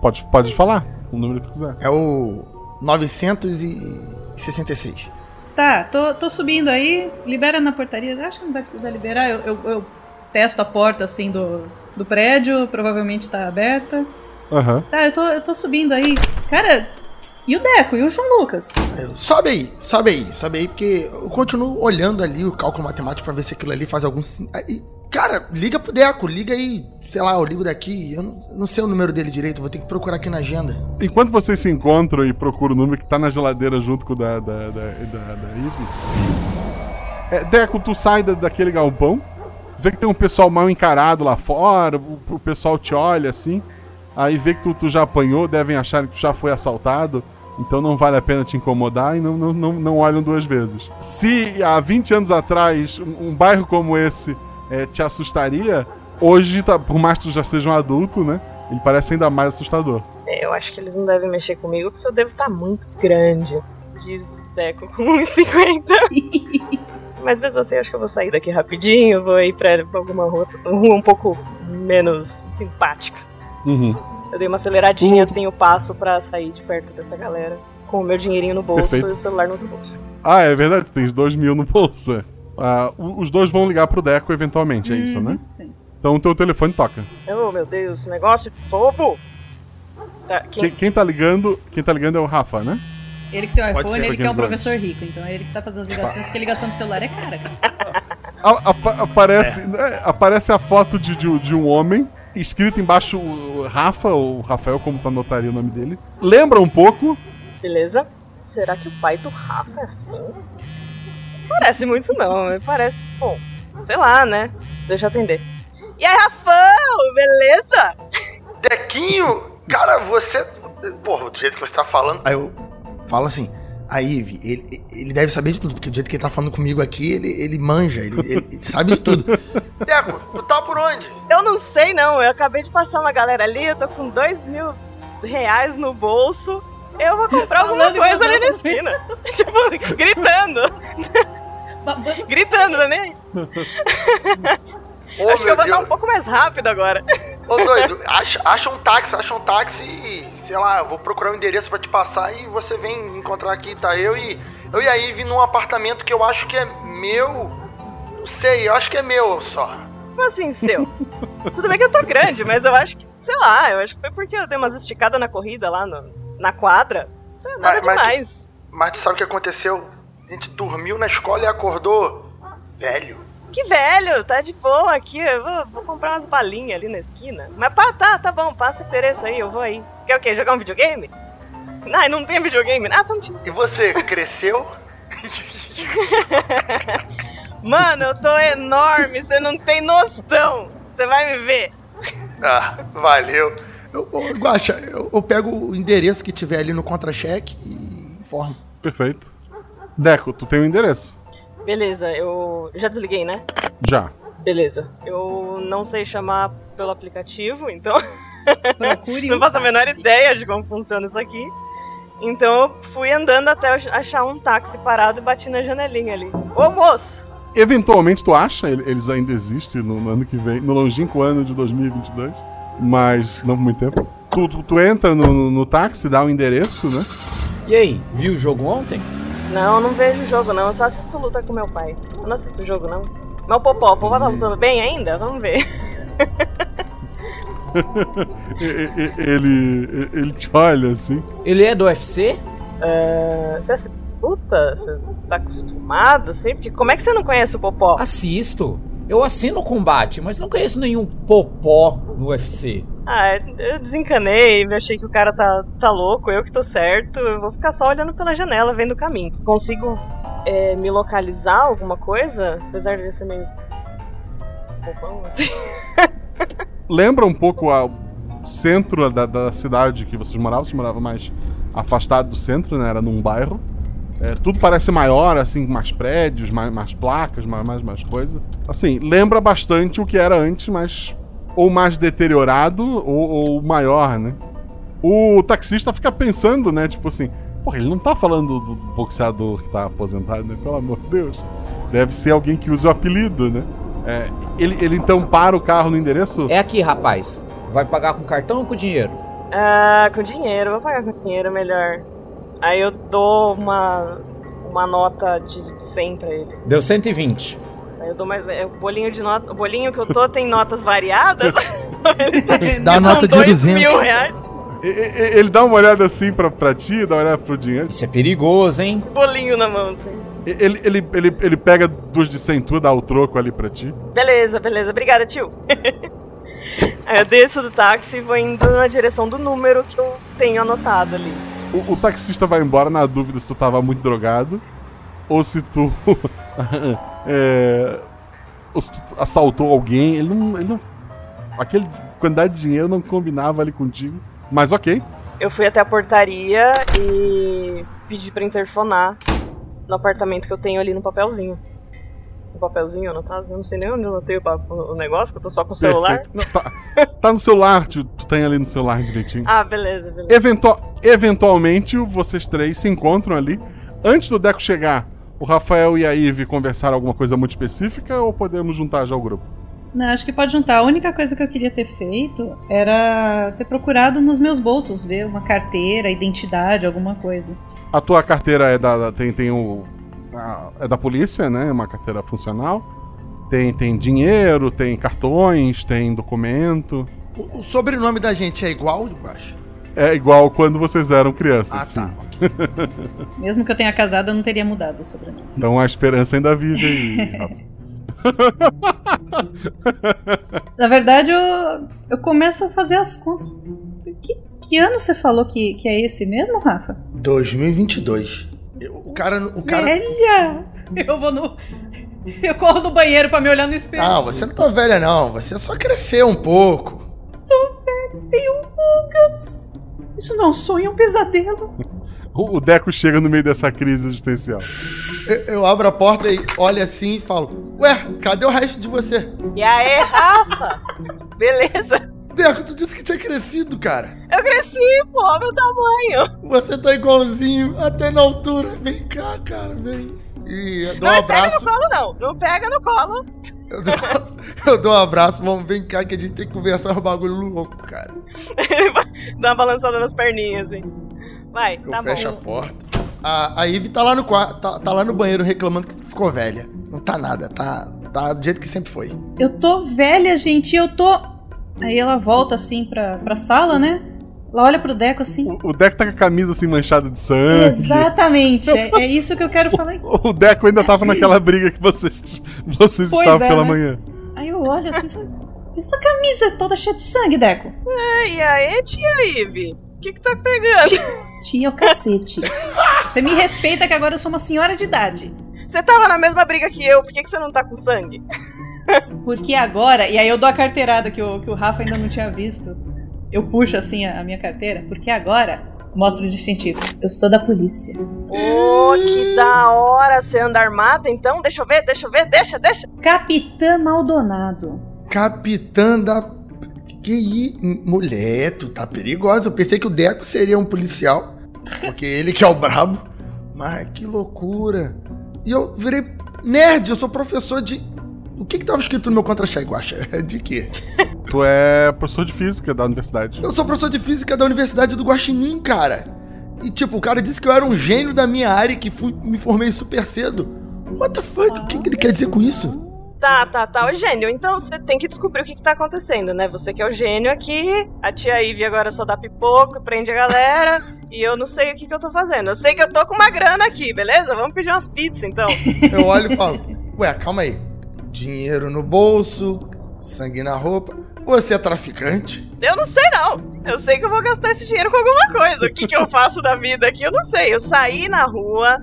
Pode, pode falar o número que quiser. É o 966. Tá, tô, tô subindo aí. Libera na portaria. Acho que não vai precisar liberar. Eu, eu, eu testo a porta assim do, do prédio. Provavelmente tá aberta. Aham. Tá, eu tô, eu tô subindo aí. Cara, e o Deco? E o João Lucas? Sobe aí, sobe aí, sobe aí, porque eu continuo olhando ali o cálculo matemático pra ver se aquilo ali faz algum. Cara, liga pro Deco, liga aí, sei lá, eu ligo daqui. Eu não, não sei o número dele direito, vou ter que procurar aqui na agenda. Enquanto vocês se encontram e procuram o número que tá na geladeira junto com o da, da, da, da, da. É, Deco, tu sai da- daquele galpão, vê que tem um pessoal mal encarado lá fora, o, o pessoal te olha assim, aí vê que tu, tu já apanhou, devem achar que tu já foi assaltado, então não vale a pena te incomodar e não, não, não, não olham duas vezes. Se há 20 anos atrás um, um bairro como esse é, te assustaria, hoje, tá, por mais que tu já seja um adulto, né? Ele parece ainda mais assustador. É, Eu acho que eles não devem mexer comigo porque eu devo estar muito grande. Diz Deco com 1,50. Mas mesmo assim, eu acho que eu vou sair daqui rapidinho, vou ir pra pra alguma rua, rua um pouco menos simpática. Uhum. Eu dei uma aceleradinha assim, o passo pra sair de perto dessa galera. Com o meu dinheirinho no bolso Perfeito. e o celular no outro bolso. Ah, é verdade, tu tens dois mil no bolso. O- os dois vão ligar pro Deco eventualmente, é isso, né? Sim. Então o teu telefone toca. Oh meu Deus, esse negócio de fogo! Tá, quem... Quem, quem tá ligando, quem tá ligando é o Rafa, né? Ele que tem o iPhone, ser. ele que é um professor rico, então é ele que tá fazendo as ligações, porque ligação de celular é cara. A- apa- aparece, né, aparece a foto de, de, de um homem, escrito embaixo o Rafa, ou Rafael, como tu anotaria o nome dele. Lembra um pouco, Beleza? Será que o pai do Rafa é assim? Não parece muito não, parece, bom, sei lá, né? Deixa eu atender. E aí, Rafão, beleza? Dequinho, cara, você. Porra, do jeito que você tá falando. Aí eu falo assim. A Ive, ele, ele deve saber de tudo, porque do jeito que ele tá falando comigo aqui, ele, ele manja, ele, ele sabe de tudo. Deco, tu tá por onde? Eu não sei não, eu acabei de passar uma galera ali, eu tô com dois mil reais no bolso. Eu vou comprar alguma Falando em coisa ali na esquina. tipo, gritando. gritando também. Ô, Acho que eu vou estar Deus. um pouco mais rápido agora. Ô, doido, acha, acha um táxi, acha um táxi e, sei lá, eu vou procurar um endereço pra te passar e você vem encontrar aqui, tá? Eu e, eu e a Ive num apartamento que eu acho que é meu. Não sei, eu acho que é meu só. Como assim, seu? Tudo bem que eu tô grande, mas eu acho que, sei lá, eu acho que foi porque eu dei umas esticadas na corrida lá no- na quadra. É nada Mas- mas- demais. Mas tu sabe o que aconteceu? A gente dormiu na escola e acordou velho. Que velho, tá de boa aqui. Eu vou, vou comprar umas balinhas ali na esquina. Mas pá, tá, tá bom, passa o endereço aí, eu vou aí. Você quer o quê? Jogar um videogame? Não, não tem videogame. Ah, então tira. E você, cresceu? Mano, eu tô enorme, você não tem noção. Você vai me ver. Ah, valeu. Eu, eu, Guaxa, eu, eu pego o endereço que tiver ali no contra-cheque e informo. Perfeito. Deco, tu tem o endereço? Beleza, eu já desliguei, né? Já. Beleza. Eu não sei chamar pelo aplicativo, então. Procure não um faço a menor táxi. ideia de como funciona isso aqui. Então eu fui andando até achar um táxi parado e bati na janelinha ali. Ô moço! Eventualmente tu acha, ele- eles ainda existem no, no ano que vem, no longínquo ano de 2022, mas não por muito tempo. Tu, tu, tu entra no, no, no táxi, dá o endereço, né? E aí, viu o jogo ontem? Não, eu não vejo jogo não, eu só assisto luta com meu pai. Eu não assisto jogo não. Mas o Popó, o Popó tá lutando bem ainda? Vamos ver. Ele, ele te olha assim. Ele é do UFC? É, Você assi- Puta, você tá acostumado assim? Porque como é que você não conhece o Popó? Assisto. Eu assino o combate, mas não conheço nenhum popó no UFC. Ah, eu desencanei, achei que o cara tá, tá louco, eu que tô certo. Eu vou ficar só olhando pela janela, vendo o caminho. Consigo é, me localizar alguma coisa? Apesar de ser meio. bobão, assim. Lembra um pouco o centro da, da cidade que vocês moravam, vocês moravam mais afastado do centro, né? Era num bairro. É, tudo parece maior, assim, mais prédios, mais, mais placas, mais, mais, mais coisa. Assim, lembra bastante o que era antes, mas ou mais deteriorado ou, ou maior, né? O taxista fica pensando, né? Tipo assim, porra, ele não tá falando do, do boxeador que tá aposentado, né? Pelo amor de Deus. Deve ser alguém que usa o apelido, né? É, ele, ele então para o carro no endereço. É aqui, rapaz. Vai pagar com cartão ou com dinheiro? Ah, com dinheiro, vou pagar com dinheiro melhor. Aí eu dou uma, uma nota de 100 pra ele. Deu 120. Aí eu dou mais. é, O bolinho de nota. O bolinho que eu tô tem notas variadas. Dá nota de Dois 200. mil reais. Ele dá uma olhada assim pra, pra ti, dá uma olhada pro dinheiro. Isso é perigoso, hein? Bolinho na mão, assim. Ele, ele, ele, ele pega duas de 100 tu, dá o troco ali pra ti. Beleza, beleza. Obrigada, tio. Aí eu desço do táxi e vou indo na direção do número que eu tenho anotado ali. O, o taxista vai embora na dúvida se tu tava muito drogado ou se tu. é, ou se tu assaltou alguém. Ele não. Ele não aquele quantidade de dinheiro não combinava ali contigo. Mas ok. Eu fui até a portaria e pedi pra interfonar no apartamento que eu tenho ali no papelzinho. No papelzinho anotado? Eu não sei nem onde eu anotei o, o negócio, que eu tô só com o celular. Não, tá, tá no celular, tu, tu tem ali no celular direitinho. Ah, beleza, beleza. Eventual- eventualmente, vocês três se encontram ali. Antes do Deco chegar, o Rafael e a Ive conversaram alguma coisa muito específica ou podemos juntar já o grupo? Não, acho que pode juntar. A única coisa que eu queria ter feito era ter procurado nos meus bolsos, ver uma carteira, identidade, alguma coisa. A tua carteira é da, da- tem, tem o é da polícia, né? Uma carteira funcional. Tem, tem dinheiro, tem cartões, tem documento. O, o sobrenome da gente é igual, Guaxa? É igual quando vocês eram crianças, Ah, sim. tá, Mesmo que eu tenha casado, eu não teria mudado o sobrenome. então a esperança ainda vive aí. Rafa. Na verdade, eu, eu começo a fazer as contas. Que, que ano você falou que, que é esse mesmo, Rafa? 2022. Eu- O cara. O cara... Velha! Eu vou no. Eu corro no banheiro pra me olhar no espelho. Não, você não tá velha, não. Você só cresceu um pouco. Tô velho, tenho rugas. Isso não é um sonho, é um pesadelo. O o Deco chega no meio dessa crise existencial. Eu, eu abro a porta e olho assim e falo: Ué, cadê o resto de você? E aí, Rafa? Beleza? Deco, tu disse que tinha crescido, cara. Eu cresci, pô, meu tamanho. Você tá igualzinho, até na altura. Vem cá, cara, vem. E eu dou um não me pega abraço. no colo, não. Não pega no colo. Eu dou, eu dou um abraço, vamos, vem cá que a gente tem que conversar um bagulho louco, cara. Dá uma balançada nas perninhas, assim. Vai, Eu tá fecho a bom. porta. A, a Ivy tá lá no quarto, tá, tá lá no banheiro reclamando que ficou velha. Não tá nada, tá, tá do jeito que sempre foi. Eu tô velha, gente, eu tô. Aí ela volta assim pra, pra sala, né? Ela olha pro Deco assim. O Deco tá com a camisa assim manchada de sangue. Exatamente, é, é isso que eu quero falar. O Deco ainda tava naquela briga que vocês, vocês Pois estavam é, pela né? manhã. Aí eu olho assim e falo, essa camisa é toda cheia de sangue, Deco. É, e aí, tia Ive? O que que tá pegando? Tia o cacete. Você me respeita que agora eu sou uma senhora de idade. Você tava na mesma briga que eu, por que, que você não tá com sangue? Porque agora, e aí eu dou a carteirada que o, que o Rafa ainda não tinha visto. Eu puxo assim a, a minha carteira, porque agora mostra o distintivo. Eu sou da polícia. Ô, que da hora você anda armada, então? Deixa eu ver, deixa eu ver, deixa, deixa. Capitã Maldonado. Capitã da. Que i... Mulher, tu tá perigosa. Eu pensei que o Deco seria um policial. Porque ele que é o brabo. Mas que loucura. E eu virei nerd, eu sou professor de. O que que tava escrito no meu contra-cheque, Guaxa? De quê? Tu é professor de física da universidade. Eu sou professor de física da Universidade do Guaxinim, cara. E tipo, o cara disse que eu era um gênio da minha área e que fui, me formei super cedo. What the fuck? O que, que ele quer dizer com isso? Tá, tá, tá, o gênio. Então você tem que descobrir o que, que tá acontecendo, né? Você que é o gênio aqui, a tia Ivy agora só dá pipoco, prende a galera, e eu não sei o que, que eu tô fazendo. Eu sei que eu tô com uma grana aqui, beleza? Vamos pedir umas pizzas então. Eu olho e falo, ué, calma aí. Dinheiro no bolso, sangue na roupa. Você é traficante? Eu não sei não. Eu sei que eu vou gastar esse dinheiro com alguma coisa. O que, que eu faço da vida aqui, eu não sei. Eu saí na rua,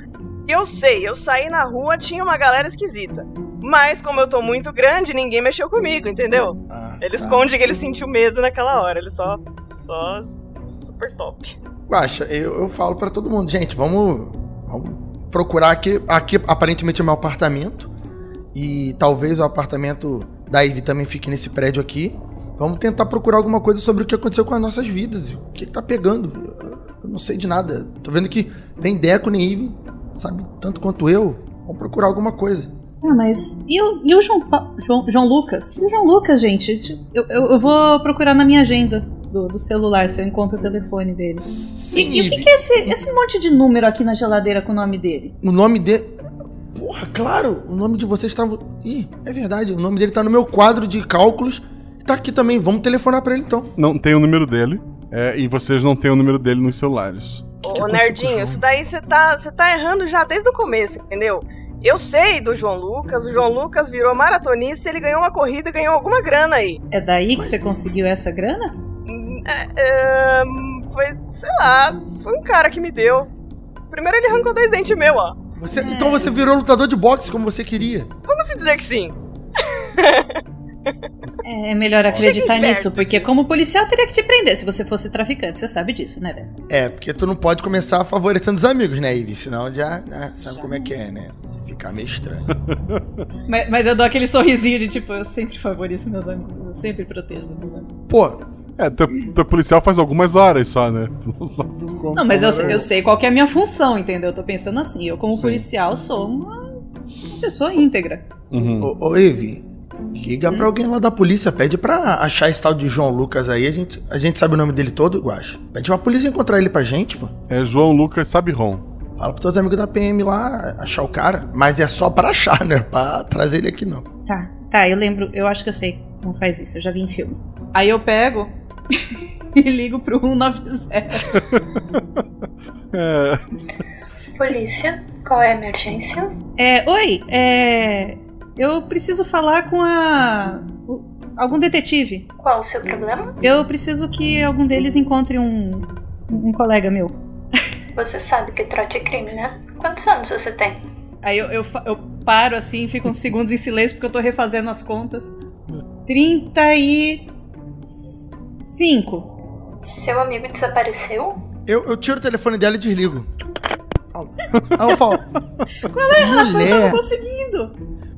eu sei, eu saí na rua, tinha uma galera esquisita. Mas como eu tô muito grande, ninguém mexeu comigo, entendeu? ele esconde que ele sentiu medo naquela hora. Ele só. só. super top. Guaxa, eu, eu falo pra todo mundo, gente, vamos, vamos procurar aqui. Aqui aparentemente é meu apartamento. E talvez o apartamento da Ivy também fique nesse prédio aqui. Vamos tentar procurar alguma coisa sobre o que aconteceu com as nossas vidas. O que, que tá pegando? Eu não sei de nada. Tô vendo que nem Deco nem Ivy sabe tanto quanto eu. Vamos procurar alguma coisa. Ah, mas. E o, e o João, Pa- João, João Lucas? E o João Lucas, gente? Eu, eu, eu vou procurar na minha agenda do, do celular se eu encontro o telefone dele. e, e o que, que é esse, esse monte de número aqui na geladeira com o nome dele? O nome dele. Porra, claro, o nome de vocês estava. Ih, é verdade, o nome dele tá no meu quadro de cálculos. Tá aqui também, vamos telefonar pra ele então. Não tem o número dele. é, e vocês não têm o número dele nos celulares. Ô, Nerdinho, isso daí você tá, tá errando já desde o começo, entendeu? Eu sei do João Lucas, o João Lucas virou maratonista, ele ganhou uma corrida e ganhou alguma grana aí. É daí que você conseguiu essa grana? É, é, foi, sei lá, foi um cara que me deu. Primeiro ele arrancou dois dentes meu, ó. Você, Então você virou lutador de boxe como você queria. Como se dizer que sim? É melhor acreditar nisso, porque como policial teria que te prender se você fosse traficante. Você sabe disso, né, Débora? É, porque tu não pode começar favorecendo os amigos, né, Ivy? Senão já né, sabe como é que é, né? Ficar meio estranho. Mas, mas eu dou aquele sorrisinho de tipo, eu sempre favorizo meus amigos, eu sempre protejo meus amigos. Pô. É, teu, teu policial faz algumas horas só, né? Tu não sabe como- Não, mas eu, é. eu sei qual que é a minha função, entendeu? Eu tô pensando assim, eu como Sim. policial sou uma, uma pessoa íntegra. Uhum. Ô, ô Ivy, liga pra alguém lá da polícia, pede pra achar esse tal de João Lucas aí. A gente, a gente sabe o nome dele todo, Guacha. Pede pra polícia encontrar ele pra gente, pô. É João Lucas Sabiron. Fala pros teus amigos da PM lá achar o cara. Mas é só pra achar, né? Pra trazer ele aqui não. Tá, tá, eu lembro, eu acho que eu sei como faz isso, eu já vi em filme. Aí eu pego e ligo pro 190. É. Polícia, qual é a emergência? É, oi, é. Eu preciso falar com a. o- algum detetive. Qual o seu problema? Eu preciso que algum deles encontre um. um colega meu. Você sabe que trote é crime, né? Quantos anos você tem? Aí eu, eu, eu paro assim, fico uns segundos em silêncio porque eu tô refazendo as contas. 35. Seu amigo desapareceu? Eu, eu tiro o telefone dela e desligo. Aí eu falo, Qual é, Rafa? Eu não tô conseguindo.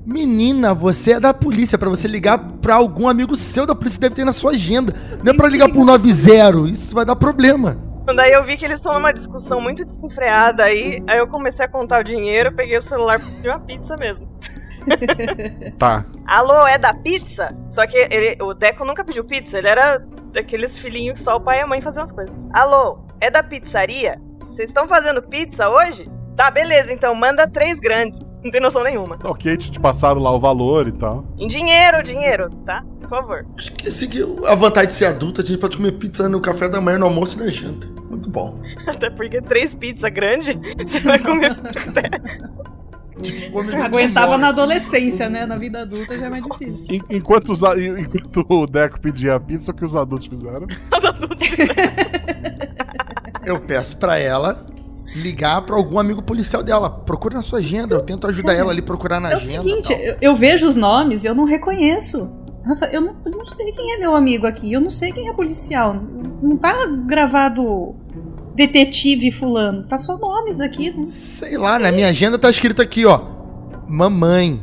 menina, você é da polícia, pra você ligar pra algum amigo seu da polícia deve ter na sua agenda. Não é pra ligar pro 90, isso vai dar problema. Daí eu vi que eles estão numa discussão muito desenfreada aí, aí eu comecei a contar o dinheiro, peguei o celular e pedi uma pizza mesmo. Tá. Alô, é da pizza? Só que ele- o Deco nunca pediu pizza, ele era daqueles filhinhos que só o pai e a mãe faziam as coisas. Alô, é da pizzaria? Vocês estão fazendo pizza hoje? Tá, beleza, então manda três grandes. Não tem noção nenhuma. Ok, te te passaram lá o valor e tal. Em dinheiro, dinheiro, tá? Por favor. Esqueci que a vantagem de ser adulta, a gente pode comer pizza no café da manhã, no almoço e na janta. Muito bom. Até porque três pizzas grandes, você vai comer. Aguentava na adolescência, né? Na vida adulta já é mais difícil. En- Enquanto, os enquanto o Deco pedia a pizza, o que os adultos fizeram? Eu peço pra ela ligar pra algum amigo policial dela. Procura na sua agenda, eu tento ajudar ela ali a procurar na É o agenda. seguinte, eu, eu vejo os nomes e eu não reconheço. Rafa, eu não, eu não sei quem é meu amigo aqui, eu não sei quem é policial. Não tá gravado detetive fulano, tá só nomes aqui. Né? Sei lá, na minha agenda tá escrito aqui, ó. Mamãe.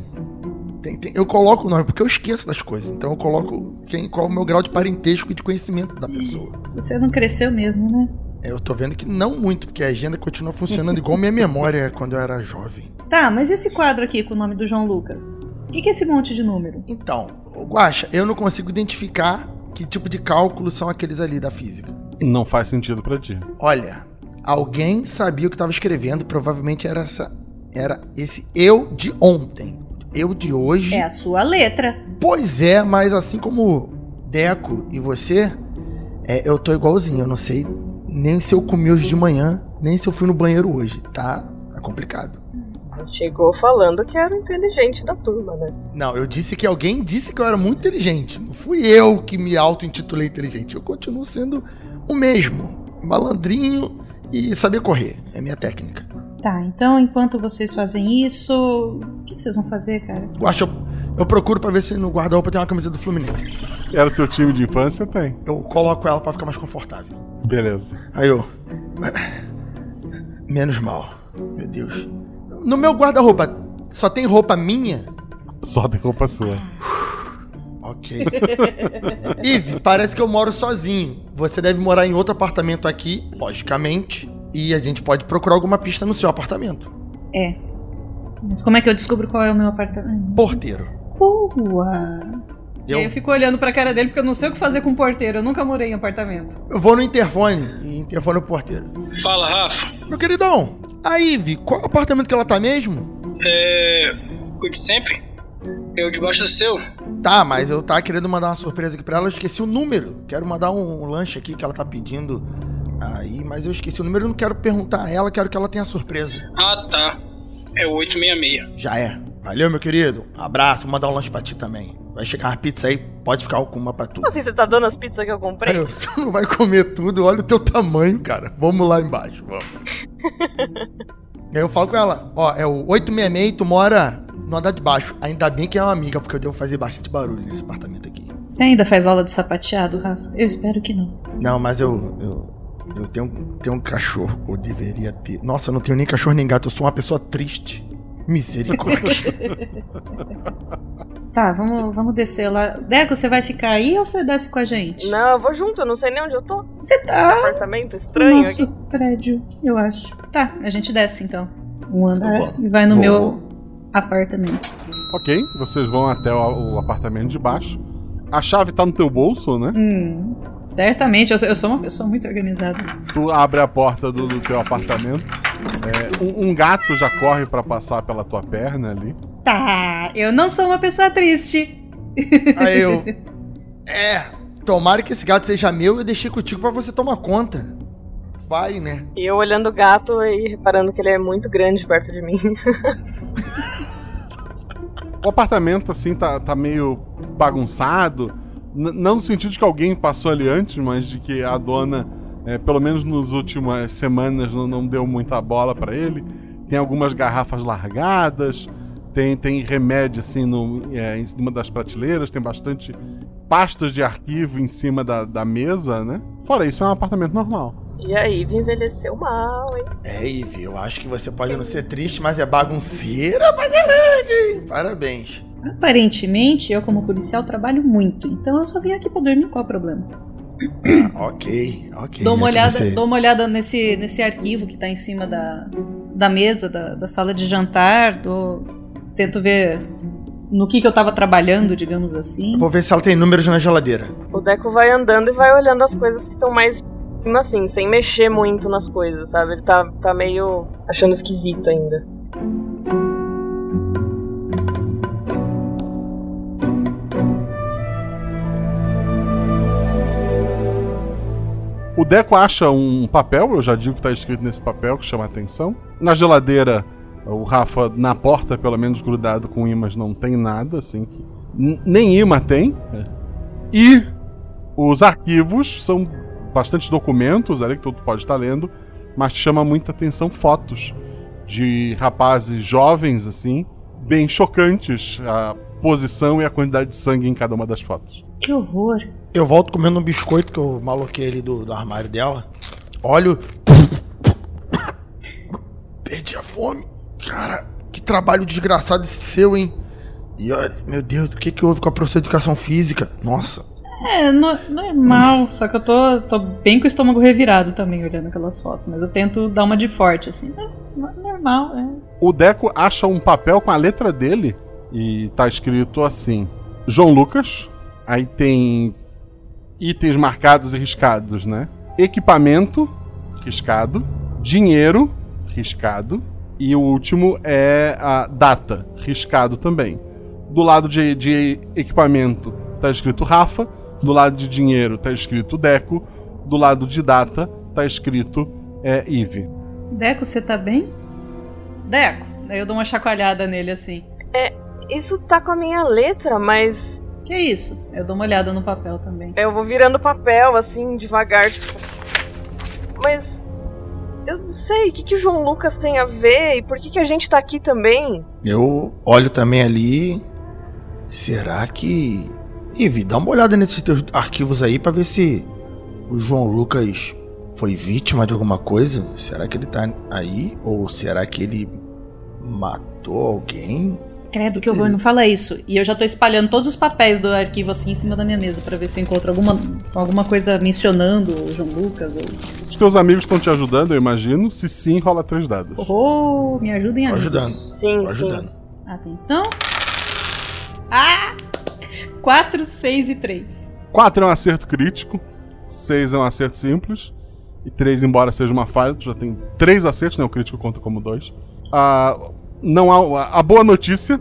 Tem- tem- eu coloco o nome, porque eu esqueço das coisas. Então eu coloco quem, qual é o meu grau de parentesco e de conhecimento da pessoa. Você não cresceu mesmo, né? Eu tô vendo que não muito, porque a agenda continua funcionando igual minha memória quando eu era jovem. Tá, mas esse quadro aqui com o nome do João Lucas? O que, que é esse monte de número? Então, Guaxa, eu não consigo identificar que tipo de cálculos são aqueles ali da física. Não faz sentido pra ti. Olha, alguém sabia o que estava escrevendo, provavelmente era essa era esse eu de ontem. Eu de hoje. É a sua letra. Pois é, mas assim como Deco e você, é, eu tô igualzinho. Eu não sei nem se eu comi hoje de manhã, nem se eu fui no banheiro hoje. Tá, tá complicado. Chegou falando que era o inteligente da turma, né? Não, eu disse que alguém disse que eu era muito inteligente. Não fui eu que me auto-intitulei inteligente. Eu continuo sendo o mesmo. Malandrinho e saber correr. É minha técnica. Tá, então enquanto vocês fazem isso, o que vocês vão fazer, cara? Guaxa, eu, eu procuro pra ver se no guarda-roupa tem uma camisa do Fluminense. Era o teu time de infância? Tem. Eu coloco ela pra ficar mais confortável. Beleza. Aí eu. Menos mal. Meu Deus. No meu guarda-roupa só tem roupa minha? Só tem roupa sua. Ok. Ive, parece que eu moro sozinho. Você deve morar em outro apartamento aqui, logicamente. E a gente pode procurar alguma pista no seu apartamento. É. Mas como é que eu descubro qual é o meu apartamento? Porteiro. Boa! E aí Eu, eu fico olhando pra cara dele porque eu não sei o que fazer com porteiro. Eu nunca morei em apartamento. eu vou no interfone e interfone o porteiro. Fala, Rafa. Meu queridão, a Ive, qual apartamento que ela tá mesmo? É. O de sempre? Eu debaixo do seu. Tá, mas eu tava querendo mandar uma surpresa aqui pra ela, eu esqueci o número. Quero mandar um, lanche aqui que ela tá pedindo aí, mas eu esqueci o número, eu não quero perguntar a ela, quero que ela tenha surpresa. Ah, tá. É o 866. Já é. Valeu, meu querido. Abraço, vou mandar um lanche pra ti também. Vai chegar uma pizza aí, pode ficar com uma pra tu. Como assim você tá dando as pizzas que eu comprei? Aí, Você não vai comer tudo, olha o teu tamanho, cara. Vamos lá embaixo, vamos. e aí eu falo com ela, ó, é o 866 e tu mora no andar de baixo. Ainda bem que é uma amiga, porque eu devo fazer bastante barulho nesse apartamento aqui. Você ainda faz aula de sapateado, Rafa? Eu espero que não. Não, mas eu. Eu, eu tenho, tenho um cachorro, ou deveria ter. Nossa, eu não tenho nem cachorro nem gato, eu sou uma pessoa triste. Misericórdia. Tá, vamos, vamos descer lá. Deco, você vai ficar aí ou você desce com a gente? Não, eu vou junto, eu não sei nem onde eu tô. Você tá. Apartamento estranho Nosso aqui. prédio, eu acho. Tá, a gente desce então. Um andar Vou. e vai no Vou, meu vou. Apartamento. Ok, vocês vão até o, o apartamento de baixo. A chave tá no teu bolso, né? Hum, certamente, eu sou, eu sou uma pessoa muito organizada. Tu abre a porta do, do teu apartamento. é, um, um gato já corre pra passar pela tua perna ali. Tá, eu não sou uma pessoa triste. Aí eu. É, tomara que esse gato seja meu e eu deixei contigo pra você tomar conta. Vai, né? E eu olhando o gato e reparando que ele é muito grande perto de mim. O apartamento, assim, tá, tá meio bagunçado. N- não no sentido de que alguém passou ali antes, mas de que a dona É, pelo menos nas últimas semanas não, não deu muita bola para ele. Tem algumas garrafas largadas, tem, tem remédio assim no, é, em cima das prateleiras, tem bastante pastas de arquivo em cima da, da mesa, né? Fora isso, é um apartamento normal. E a Ivy envelheceu mal, hein? É, Ivy, eu acho que você pode não ser triste, mas é bagunceira pra caralho, hein? Parabéns. Aparentemente, eu como policial trabalho muito, então eu só vim aqui pra dormir, qual é o problema? ok, ok. Dou uma é olhada, você- dou uma olhada nesse, nesse arquivo que tá em cima da, da mesa, da, da sala de jantar, dou, tento ver no que, que eu tava trabalhando, digamos assim. Vou ver se ela tem números na geladeira. O Deco vai andando e vai olhando as coisas que estão mais assim, sem mexer muito nas coisas, sabe? Ele tá, tá meio achando esquisito ainda. O Deco acha um papel, eu já digo que tá escrito nesse papel, que chama a atenção. Na geladeira, o Rafa, na porta, pelo menos grudado com imãs, não tem nada, assim. Que... Nem imã tem. E os arquivos são bastantes documentos ali que tu pode estar lendo, mas chama muita atenção fotos de rapazes jovens, assim, bem chocantes a posição e a quantidade de sangue em cada uma das fotos. Que horror. Eu volto comendo um biscoito que eu maloquei ali do, do armário dela. Olho. Perdi a fome. Cara, que trabalho desgraçado esse seu, hein? E olha, meu Deus, o que, que houve com a professora de educação física? Nossa. É, no- normal, só que eu tô, tô bem com o estômago revirado também olhando aquelas fotos, mas eu tento dar uma de forte, assim. É, normal, é. O Deco acha um papel com a letra dele e tá escrito assim: João Lucas. Aí tem itens marcados e riscados, né? Equipamento, riscado. Dinheiro, riscado. E o último é a data, riscado também. Do lado de, de equipamento tá escrito Rafa. Do lado de dinheiro tá escrito Deco. Do lado de data tá escrito é, Ive. Deco, você tá bem? Deco. Daí eu dou uma chacoalhada nele assim. É, isso tá com a minha letra, mas. Que isso? Eu dou uma olhada no papel também. Eu vou virando papel, assim, devagar, tipo. Mas. Eu não sei, o que, que o João Lucas tem a ver e por que, que a gente tá aqui também? Eu olho também ali. Será que. Ivy, dá uma olhada nesses teus arquivos aí pra ver se o João Lucas foi vítima de alguma coisa. Será que ele tá aí? Ou será que ele matou alguém? Credo que horror, não fala isso. E eu já tô espalhando todos os papéis do arquivo assim em cima da minha mesa pra ver se eu encontro alguma, alguma coisa mencionando o João Lucas ou. Os teus amigos estão te ajudando, eu imagino. Se sim, rola três dados. Oh, me ajudem a ajudando. Sim, ajudando. Atenção. Ah! 4, 6 e 3. 4 é um acerto crítico, 6 é um acerto simples, e 3, embora seja uma falha, tu já tem 3 acertos, né? O crítico conta como 2. Ah, não há, a boa notícia: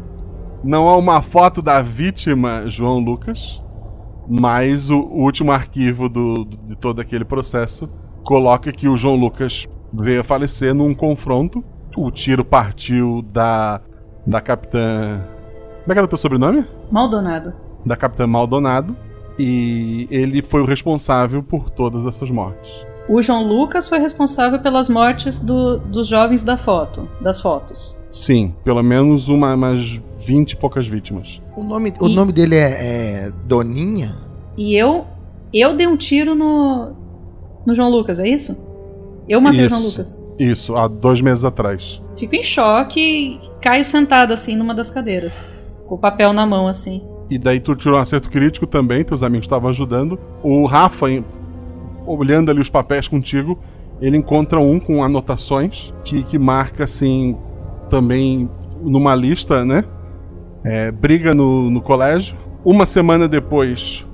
não há uma foto da vítima João Lucas, mas o, o último arquivo do, do- de todo aquele processo coloca que o João Lucas veio a falecer num confronto. O tiro partiu da, da capitã. Como é que era o teu sobrenome? Maldonado. Da Capitã Maldonado e ele foi o responsável por todas essas mortes. O João Lucas foi responsável pelas mortes do- dos jovens da foto, das fotos. Sim, pelo menos uma, umas 20 e poucas vítimas. O nome, o nome dele é, é Doninha? E eu eu dei um tiro no no João Lucas, é isso? Eu matei o João Isso, Lucas. Isso, há dois meses atrás. Fico em choque e caio sentado assim numa das cadeiras, com o papel na mão assim. E daí tu tirou um acerto crítico também, teus amigos estavam ajudando. O Rafa, olhando ali os papéis contigo, ele encontra um com anotações que, que marca assim também numa lista, né? É, briga no, no colégio. Uma semana depois,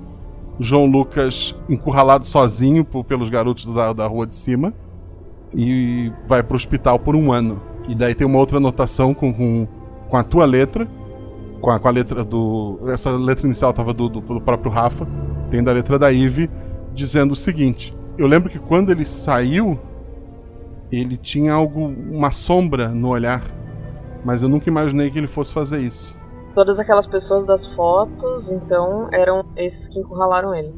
João Lucas encurralado sozinho por- pelos garotos da, da rua de cima e vai pro hospital por um ano. E daí tem uma outra anotação com, com, com a tua letra, com a, com a letra do. Essa letra inicial tava do, do, do próprio Rafa, tem da letra da Ive, dizendo o seguinte: Eu lembro que quando ele saiu, ele tinha algo, uma sombra no olhar, mas eu nunca imaginei que ele fosse fazer isso. Todas aquelas pessoas das fotos, então, eram esses que encurralaram ele.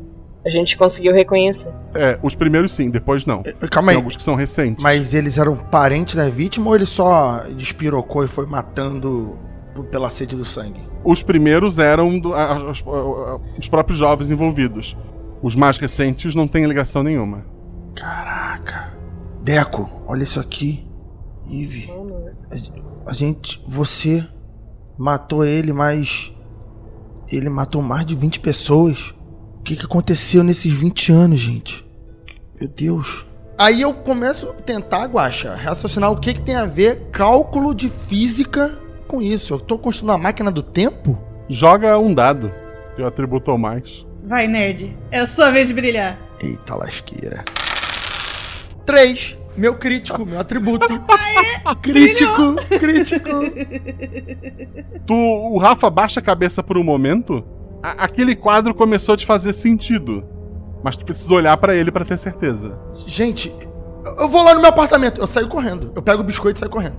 A gente conseguiu reconhecer. É, os primeiros sim, depois não. Calma Tem aí. alguns que são recentes. Mas eles eram parentes da vítima ou ele só despirocou e foi matando pela sede do sangue? Os primeiros eram do- a- a- os, a- os próprios jovens envolvidos. Os mais recentes não têm ligação nenhuma. Caraca. Deco, olha isso aqui. Ive. A, a gente. Você matou ele, mas. Ele matou mais de 20 pessoas. O que, que aconteceu nesses 20 anos, gente? Meu Deus. Aí eu começo a tentar, Guaxa, raciocinar o que, que tem a ver cálculo de física com isso. Eu tô construindo uma máquina do tempo? Joga um dado. Teu atributo ou mais. Vai, nerd. É a sua vez de brilhar. Eita lasqueira. 3. Meu crítico, meu atributo. crítico, crítico. Tu, o Rafa baixa a cabeça por um momento. a- aquele quadro começou a te fazer sentido. Mas tu precisa olhar pra ele pra ter certeza. Gente, eu vou lá no meu apartamento. Eu saio correndo. Eu pego o biscoito e saio correndo.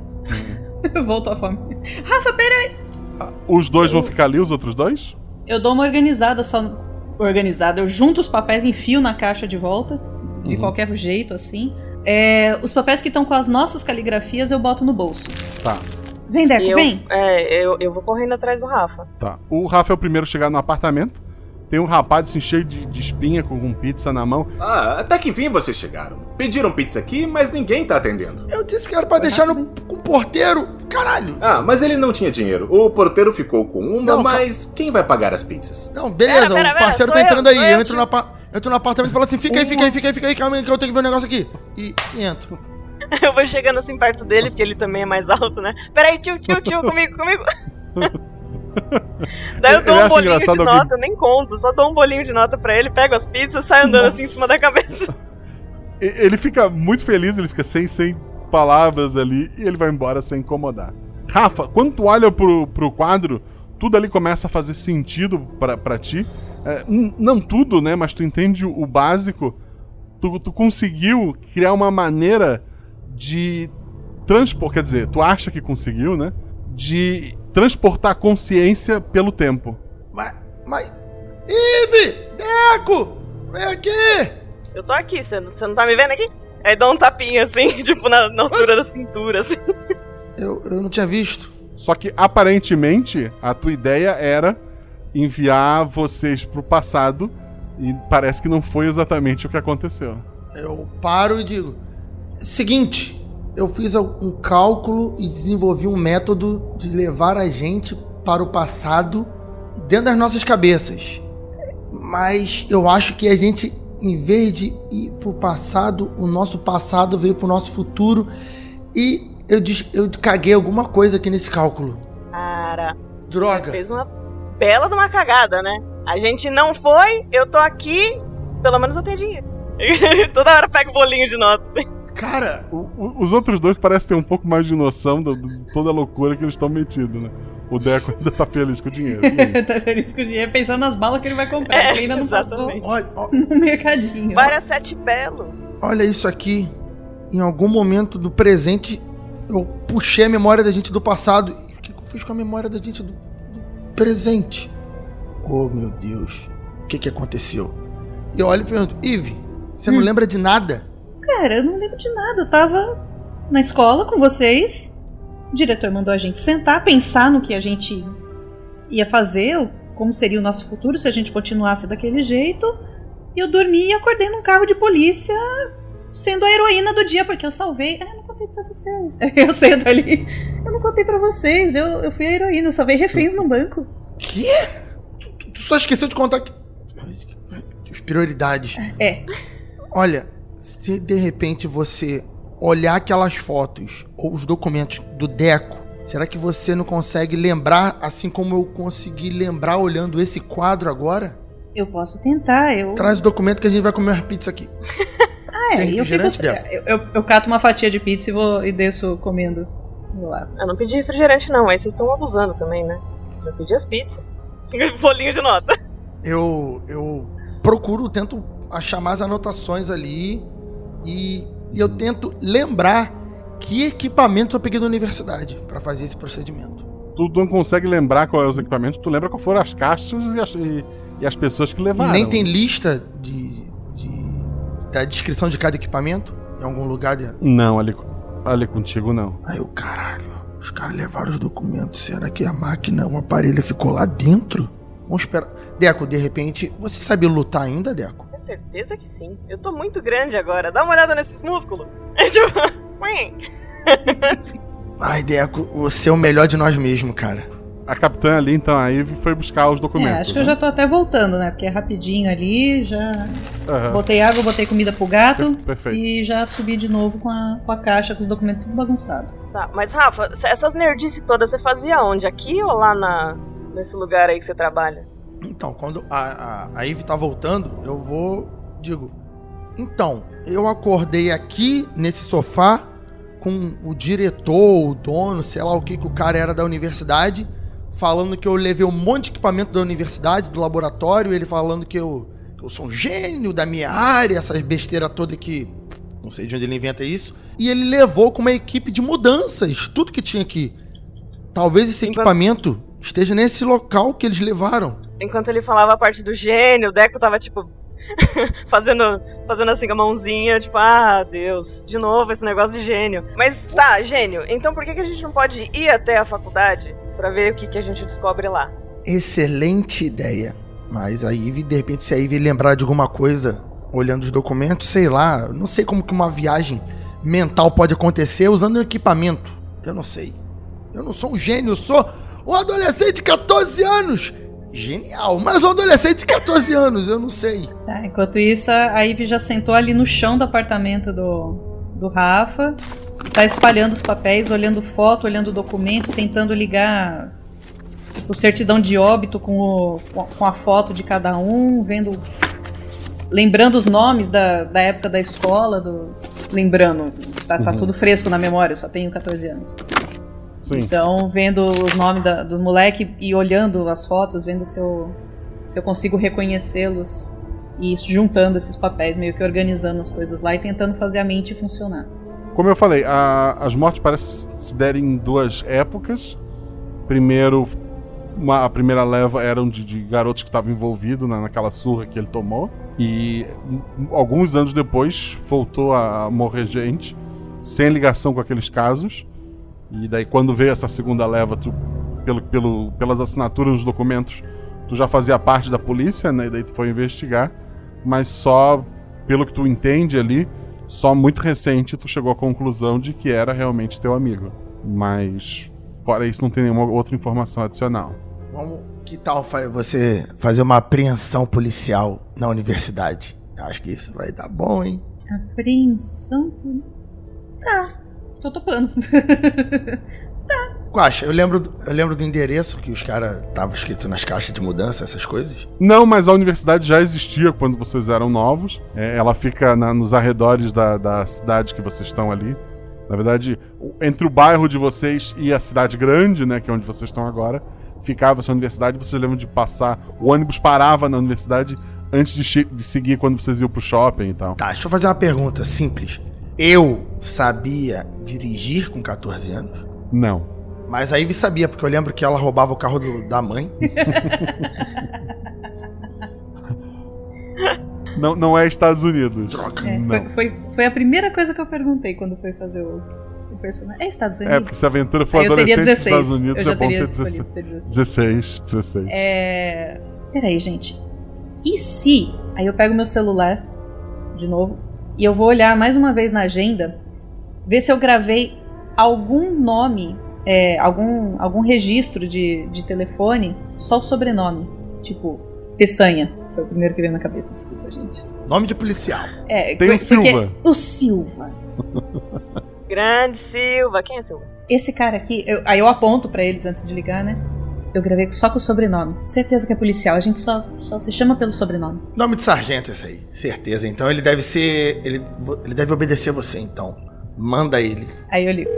Voltou a fome. Rafa, peraí. Os dois vão ficar ali, os outros dois? Eu dou uma organizada só. Organizada. Eu junto os papéis, enfio na caixa de volta. De Uhum. qualquer jeito, assim. É, os papéis que estão com as nossas caligrafias eu boto no bolso. Tá. Vem, Deco, eu, vem. É, eu, eu vou correndo atrás do Rafa. Tá. O Rafa é o primeiro a chegar no apartamento. Tem um rapaz assim, cheio de, de espinha, com, com pizza na mão. Ah, até que enfim vocês chegaram. Pediram pizza aqui, mas ninguém tá atendendo. Eu disse que era pra deixar no, com o porteiro. Caralho. Ah, mas ele não tinha dinheiro. O porteiro ficou com uma, Não, mas quem vai pagar as pizzas? Não, beleza, Pera, pera, o parceiro tá sou entrando eu, aí. sou Eu, eu, entro, no apa- eu entro no apartamento e falo assim: fica aí, fica aí, fica aí, fica aí, calma aí que eu tenho que ver um negócio aqui. E, e entro. Eu vou chegando assim perto dele, porque ele também é mais alto, né? Peraí, tio, tio, tio, comigo, comigo. Daí eu dou Ele um bolinho de engraçado nota, alguém- eu nem conto, só dou um bolinho de nota pra ele, pego as pizzas, saio andando assim em cima da cabeça. Ele fica muito feliz, ele fica sem, sem palavras ali e ele vai embora sem incomodar. Rafa, quando tu olha pro, pro quadro, tudo ali começa a fazer sentido pra, pra ti. É, não tudo, né? Mas tu entende o, o básico. Tu, tu conseguiu criar uma maneira de transpor, quer dizer, tu acha que conseguiu, né? De transportar a consciência pelo tempo. Mas. Mas. Ive! Deco! Vem aqui! Eu tô aqui, você não, você não tá me vendo aqui? Aí dá um tapinha assim, tipo na, na altura da cintura, assim. Eu, eu não tinha visto. Só que aparentemente a tua ideia era enviar vocês pro passado e parece que não foi exatamente o que aconteceu. Eu paro e digo: seguinte, eu fiz um cálculo e desenvolvi um método de levar a gente para o passado dentro das nossas cabeças. Mas eu acho que a gente, em vez de ir pro passado, o nosso passado veio pro nosso futuro e eu, eu caguei alguma coisa aqui nesse cálculo. Cara. Droga. Fez uma bela de uma cagada, né? A gente não foi, eu tô aqui, pelo menos eu tenho dinheiro. Toda hora eu pego bolinho de nota, assim. Cara, O- Os outros dois parecem ter um pouco mais de noção do- de toda a loucura que eles estão metidos, né? O Deco ainda tá feliz com o dinheiro. Tá feliz com o dinheiro, pensando nas balas que ele vai comprar, É, que ainda não exatamente. passou no mercadinho. Várias sete belo. olha isso aqui. Em algum momento do presente, eu puxei a memória da gente do passado. E o que eu fiz com a memória da gente do, do presente? Oh, meu Deus. O que que aconteceu? E eu olho e pergunto, Ive, você não lembra de nada? Cara, eu não lembro de nada. Eu tava na escola com vocês. O diretor mandou a gente sentar, pensar no que a gente ia fazer, como seria o nosso futuro se a gente continuasse daquele jeito. E eu dormi e acordei num carro de polícia, sendo a heroína do dia, porque eu salvei. Ah, eu não contei pra vocês. Eu sento ali. Eu não contei pra vocês. Eu, eu fui a heroína, eu salvei reféns no banco. Que? Tu, tu- tu só esqueceu de contar que. Prioridades. É. Olha, se de repente você olhar aquelas fotos ou os documentos do Deco, será que você não consegue lembrar assim como eu consegui lembrar olhando esse quadro agora? Eu posso tentar, eu. Traz o documento que a gente vai comer uma pizza aqui. Ah, é, Tem e o que refrigerante você... dela? eu, eu, eu cato uma fatia de pizza e, vou, e desço comendo do lado. Eu não pedi refrigerante, não, mas vocês estão abusando também, né? Eu pedi as pizzas. bolinho de nota. Eu eu procuro, tento achar mais anotações ali e, e eu tento lembrar que equipamento eu peguei da universidade pra fazer esse procedimento. Tu não consegue lembrar qual é os equipamentos, tu lembra qual foram as caixas e as, e- e as pessoas que E levaram. nem tem lista de da descrição de cada equipamento? Em algum lugar? De... Não, ali, ali contigo não. Aí o caralho. Os caras levaram os documentos. Será que a máquina, o aparelho ficou lá dentro? Vamos esperar. Deco, de repente, você sabe lutar ainda, Deco? Com certeza que sim. Eu tô muito grande agora. Dá uma olhada nesses músculos. É tipo. Ai, Deco, você é o melhor de nós mesmo, cara. A capitã ali, então, a Ivy foi buscar os documentos. É, acho que né? eu já tô até voltando, né? Porque é rapidinho ali, já. Aham. Botei água, botei comida pro gato. Perfeito. E já subi de novo com a, com a caixa, com os documentos tudo bagunçado. Tá, mas Rafa, essas nerdices todas você fazia onde? Aqui ou lá na, nesse lugar aí que você trabalha? Então, quando a, a, a Ivy tá voltando, eu vou. Digo. Então, eu acordei aqui nesse sofá com o diretor, o dono, sei lá o que, que o cara era da universidade, falando que eu levei um monte de equipamento da universidade, do laboratório, ele falando que eu, que eu sou um gênio da minha área, essas besteiras todas que. Não sei de onde ele inventa isso. E ele levou com uma equipe de mudanças, tudo que tinha aqui. Talvez esse equipamento esteja nesse local que eles levaram. Enquanto ele falava a parte do gênio, o Deco tava tipo. fazendo, fazendo assim com a mãozinha, tipo, ah, Deus, de novo esse negócio de gênio. Mas tá, gênio, então por que, que a gente não pode ir até a faculdade pra ver o que, que a gente descobre lá? Excelente ideia. Mas a Ivy, de repente, se a Ivy lembrar de alguma coisa olhando os documentos, sei lá, não sei como que uma viagem mental pode acontecer usando um equipamento. Eu não sei. Eu não sou um gênio, eu sou um adolescente de 14 anos. Genial, mas um adolescente de 14 anos, eu não sei. Tá, enquanto isso, a Ivy já sentou ali no chão do apartamento do, do Rafa. Tá espalhando os papéis, olhando foto, olhando documento, tentando ligar o certidão de óbito com, o, com a foto de cada um, vendo. Lembrando os nomes da, da época da escola, do, lembrando, tá, tá Uhum. tudo fresco na memória, eu só tenho 14 anos. Sim. Então, vendo os nomes da, dos moleques e olhando as fotos, vendo se eu, se eu consigo reconhecê-los e juntando esses papéis, meio que organizando as coisas lá e tentando fazer a mente funcionar. Como eu falei, a- as mortes parecem se derem em duas épocas. Primeiro, uma- a primeira leva eram de, de garotos que estavam envolvidos na, naquela surra que ele tomou. E alguns anos depois voltou a morrer gente sem ligação com aqueles casos. E daí, quando veio essa segunda leva, tu, pelo, pelo, pelas assinaturas nos documentos, tu já fazia parte da polícia, né? E daí tu foi investigar. Mas só, pelo que tu entende ali, só muito recente tu chegou à conclusão de que era realmente teu amigo. Mas, fora isso, não tem nenhuma outra informação adicional. Vamos, que tal você fazer uma apreensão policial na universidade? Acho que isso vai dar bom, hein? Apreensão. Tá, tô topando. Guaxa, eu lembro, do- eu lembro do endereço que os caras estavam escrito nas caixas de mudança, essas coisas. Não, mas a universidade já existia quando vocês eram novos. É, ela fica na- nos arredores da, da cidade que vocês estão ali. Na verdade, entre o bairro de vocês e a cidade grande, né, que é onde vocês estão agora, ficava essa universidade. Vocês lembram de passar. O ônibus parava na universidade antes de, de seguir quando vocês iam pro shopping e tal. Tá, deixa eu fazer uma pergunta simples. Eu sabia dirigir com 14 anos? Não. Mas a Ivy sabia, porque eu lembro que ela roubava o carro do- da mãe. Não, não é Estados Unidos. Droga. É, não. foi, foi, foi a primeira coisa que eu perguntei quando foi fazer o, o personagem. É Estados Unidos? É, porque se a aventura for Aí adolescente dos 16. Estados Unidos, é bom ter 16. escolhido ter 16. 16, 16. É. Peraí, gente. E se. Aí eu pego meu celular de novo e eu vou olhar mais uma vez na agenda, ver se eu gravei algum nome, é, algum, algum registro de, de telefone, só o sobrenome. Tipo, Peçanha. Foi o primeiro que veio na cabeça, desculpa, gente. Nome de policial. É, Tem o Silva. O Silva. Grande Silva. Quem é Silva? Esse cara aqui, eu- aí eu aponto pra eles antes de ligar, né? Eu gravei só com o sobrenome. Certeza que é policial, a gente só, só se chama pelo sobrenome. Nome de sargento esse aí, certeza. Então ele deve ser. Ele, ele deve obedecer você, então. Manda ele. Aí eu ligo.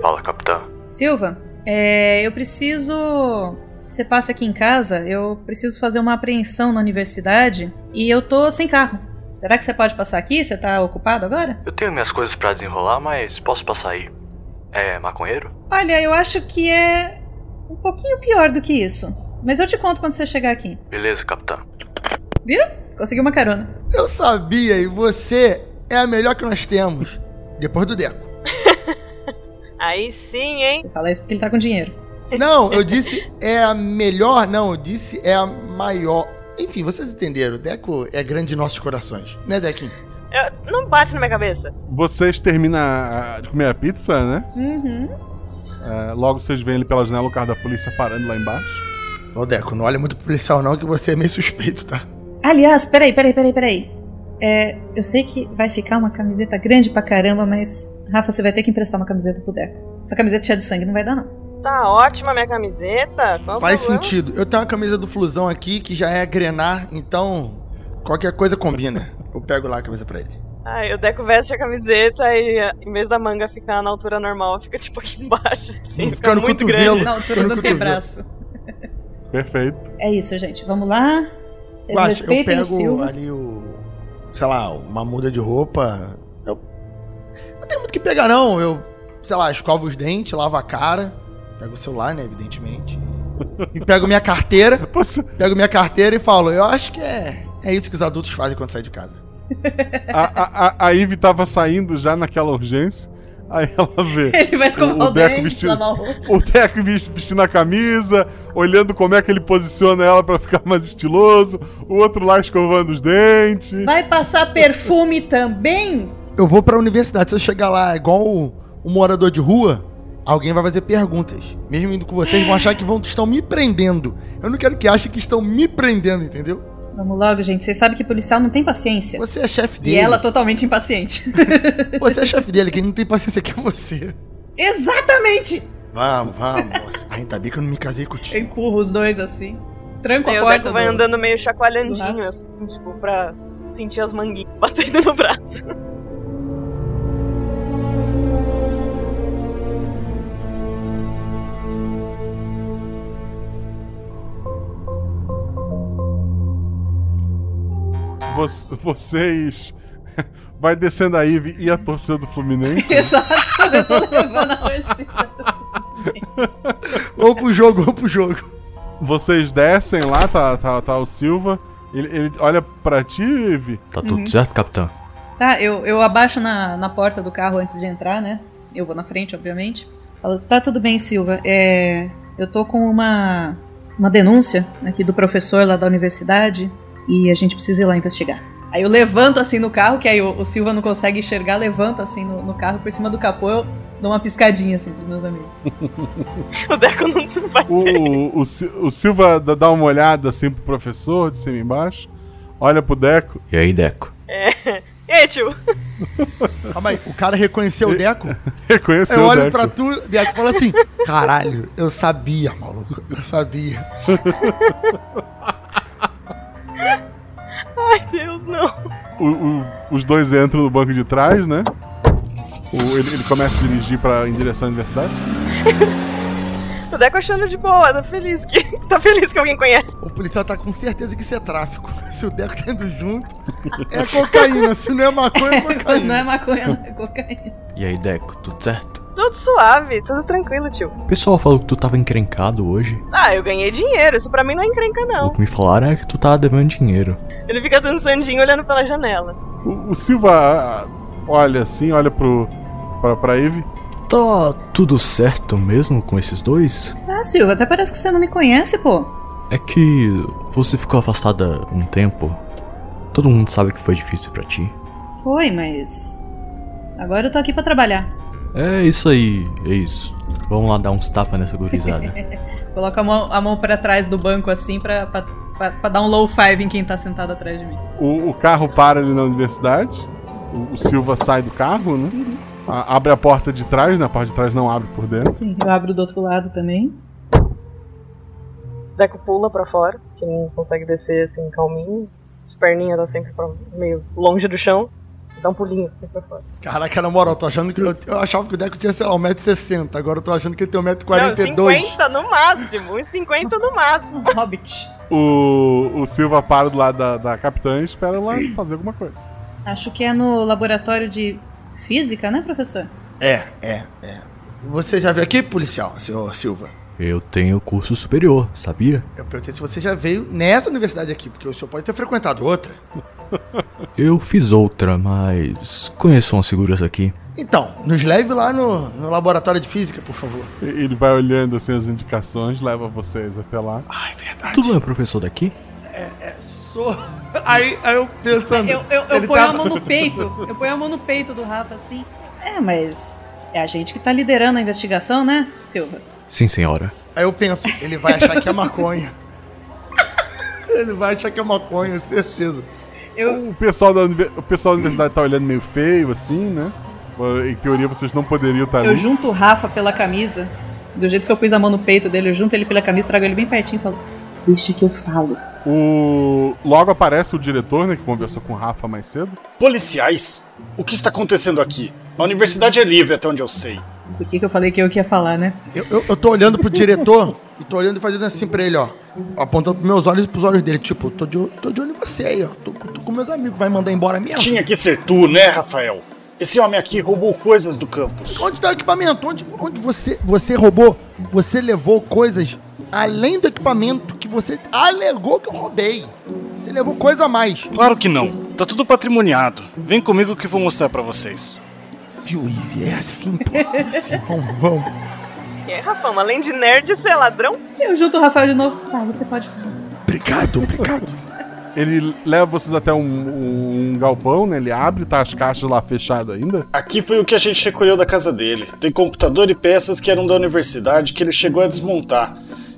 Fala, capitão. Silva, é, eu preciso. Você passa aqui em casa, eu preciso fazer uma apreensão na universidade e eu tô sem carro. Será que você pode passar aqui? Você tá ocupado agora? Eu tenho minhas coisas pra desenrolar, mas posso passar aí. É maconheiro? Olha, eu acho que é um pouquinho pior do que isso. Mas eu te conto quando você chegar aqui. Beleza, capitão. Viu? Consegui uma carona. Eu sabia, e você é a melhor que nós temos. Depois do Deco. Aí sim, hein? Fala isso porque ele tá com dinheiro. Não, eu disse é a melhor, não, eu disse é a maior. Enfim, vocês entenderam, o Deco é grande em nossos corações, né, Dequinho? Eu- não bate na minha cabeça. Vocês terminam de comer a pizza, né? Uhum. É, logo vocês veem ele pela janela o carro da polícia parando lá embaixo. Ô, Deco, não olha muito pro policial não, que você é meio suspeito, tá? Aliás, peraí, peraí, peraí, peraí. É, eu sei que vai ficar uma camiseta grande pra caramba, mas. Rafa, você vai ter que emprestar uma camiseta pro Deco. Essa camiseta cheia de sangue não vai dar, não. Tá ótima a minha camiseta. Qual o Faz problema? sentido. Eu tenho uma camisa do Flusão aqui que já é grenar, então qualquer coisa combina. Eu pego lá a camisa pra ele. Ai, o Deco veste a camiseta e ah, em vez da manga ficar na altura normal, fica tipo aqui embaixo. Assim, Fica no muito cotovelo. grande. Na altura do antebraço. Perfeito. É isso, gente. Vamos lá. Vocês Guaxa, eu respeitem o pego Silva. ali o. Sei lá, uma muda de roupa. Eu. Não tem muito o que pegar, não. Eu, sei lá, escovo os dentes, lavo a cara. Pego o celular, né, evidentemente. E pego minha carteira. Pego minha carteira e falo, eu acho que é. É isso que os adultos fazem quando saem de casa. A, a, a, a Ivy tava saindo já naquela urgência. Aí ela vê. Ele vai escovar o dente, lavar a roupa. o Deco vesti- vestindo a camisa, olhando como é que ele posiciona ela pra ficar mais estiloso. O outro lá escovando os dentes. Vai passar perfume também? Eu vou pra universidade. Se eu chegar lá igual um, um morador de rua, alguém vai fazer perguntas. Mesmo indo com vocês, vão achar que vão, estão me prendendo. Eu não quero que achem que estão me prendendo, entendeu? Vamos logo, gente. Vocês sabem que policial não tem paciência. Você é chefe E dele. ela totalmente impaciente. Você é chefe dele, quem não tem paciência aqui é você. Exatamente! Vamos, vamos, moça. Ainda bem que eu não me casei contigo. Eu empurro os dois assim. Tranco Aí a o porta. Deco vai do- andando meio chacoalhandinho, assim, tipo, pra sentir as manguinhas batendo no braço. Vocês. Vai descendo a Ivy e a torcida do Fluminense. Exato, eu tô levando a torcida. Ou pro jogo, ou pro jogo. Vocês descem lá, tá, tá, tá o Silva. Ele, ele olha pra ti, Ivy. Tá tudo Uhum. certo, capitão? Tá, eu, eu abaixo na, na porta do carro antes de entrar, né? Eu vou na frente, obviamente. Falo, tá tudo bem, Silva. É, eu tô com uma, uma denúncia aqui do professor lá da universidade e a gente precisa ir lá investigar. Aí eu levanto assim no carro, que aí o, o Silva não consegue enxergar, levanto assim no, no carro por cima do capô, eu dou uma piscadinha assim pros meus amigos. o Deco não vai O, o, o Silva dá dá uma olhada assim pro professor, de cima e embaixo. Olha pro Deco. E aí, Deco? É. E aí, tio? Calma aí, o cara reconheceu o Deco? Reconheceu Eu o olho Deco. pra tu, Deco, falo assim: caralho, eu sabia, maluco, eu sabia. Ai, Deus, não. O- o- os dois entram no banco de trás, né? O- ele, ele começa a dirigir pra, em direção à universidade. O Deco achando de boa, tá feliz que. tá feliz que alguém conhece. O policial tá com certeza que isso é tráfico. Se o Deco tá indo junto, é cocaína. Se não é maconha, é cocaína. não é maconha, não é cocaína. E aí, Deco, tudo certo? Tudo suave, tudo tranquilo, tio. O pessoal falou que tu tava encrencado hoje. Ah, eu ganhei dinheiro, isso pra mim não é encrenca, O não. que me falaram é que tu tava devendo dinheiro. Ele fica dançandinho olhando pela janela. O, o Silva olha assim, olha pro, pra, pra Eve. Tá tudo certo mesmo com esses dois? Ah, Silva, até parece que você não me conhece, pô. É que você ficou afastada um tempo. Todo mundo sabe que foi difícil pra ti. Foi, mas. Agora eu tô aqui pra trabalhar. É isso aí, é isso. Vamos lá dar uns tapas nessa gurizada. Coloca a mão, a mão pra trás do banco assim pra, pra, pra, pra dar um low five em quem tá sentado atrás de mim. O, o carro para ali na universidade. O, o Silva sai do carro, né? A- abre a porta de trás, né? A parte de trás não abre por dentro. Sim, eu abro do outro lado também. O Deco pula pra fora, que não consegue descer assim calminho. As perninhas tá sempre pra- meio longe do chão. Dá um pulinho pra fora. Caraca, na moral, eu tô achando que. Eu, eu achava que o Deco tinha, sei lá, 1,60m. Agora eu tô achando que ele tem Não, 1,42m. 50 no máximo, uns 50 no máximo. Hobbit. O, o Silva para do lado da, da capitã e espera ela fazer alguma coisa. Acho que é no laboratório de física, né, professor? É, é, é. Você já veio aqui, policial, senhor Silva? Eu tenho curso superior, sabia? Eu perguntei se você já veio nessa universidade aqui, porque o senhor pode ter frequentado outra. Eu fiz outra, mas conheço umas seguras aqui. Então, nos leve lá no, no laboratório de física, por favor. Ele vai olhando assim as indicações, leva vocês até lá. Ai, verdade. Tu não é professor daqui? É, é sou. Aí, aí eu pensando. Eu, eu, eu ele ponho tava- a mão no peito. Eu ponho a mão no peito do Rafa assim. É, mas é a gente que tá liderando a investigação, né, Silva? Sim, senhora. Aí eu penso, ele vai achar que é maconha. ele vai achar que é maconha, certeza. O, pessoal da, o pessoal da universidade tá olhando meio feio, assim, né? Em teoria vocês não poderiam estar Eu ali. junto o Rafa pela camisa. Do jeito que eu pus a mão no peito dele, eu junto ele pela camisa, trago ele bem pertinho e falo: Deixa que eu falo. O... Logo aparece o diretor, né, que conversou com o Rafa mais cedo. Policiais? O que está acontecendo aqui? A universidade é livre, até onde eu sei. Por que, que eu falei que eu que ia falar, né? Eu, eu, eu tô olhando pro diretor e tô olhando e fazendo assim pra ele, ó. Apontando pros meus olhos e pros olhos dele. Tipo, tô de, tô de olho em você aí, ó. Tô, tô com meus amigos, vai mandar embora mesmo. Tinha que ser tu, né, Rafael? Esse homem aqui roubou coisas do campus. Onde tá o equipamento? Onde, onde você, você roubou? Você levou coisas além do equipamento que você alegou que eu roubei. Você levou coisa a mais. Claro que não. Tá tudo patrimoniado. Vem comigo que eu vou mostrar pra vocês. Viu, Ivy? É assim, pô. É assim, vamos, vamos. Que é, Rafão? Além de nerd, você é ladrão? Eu junto o Rafael de novo. Tá, você pode falar. Obrigado, obrigado. Ele leva vocês até um, um galpão, né? Ele abre, tá as caixas lá fechadas ainda. Aqui foi o que a gente recolheu da casa dele. Tem computador e peças que eram da universidade que ele chegou a desmontar.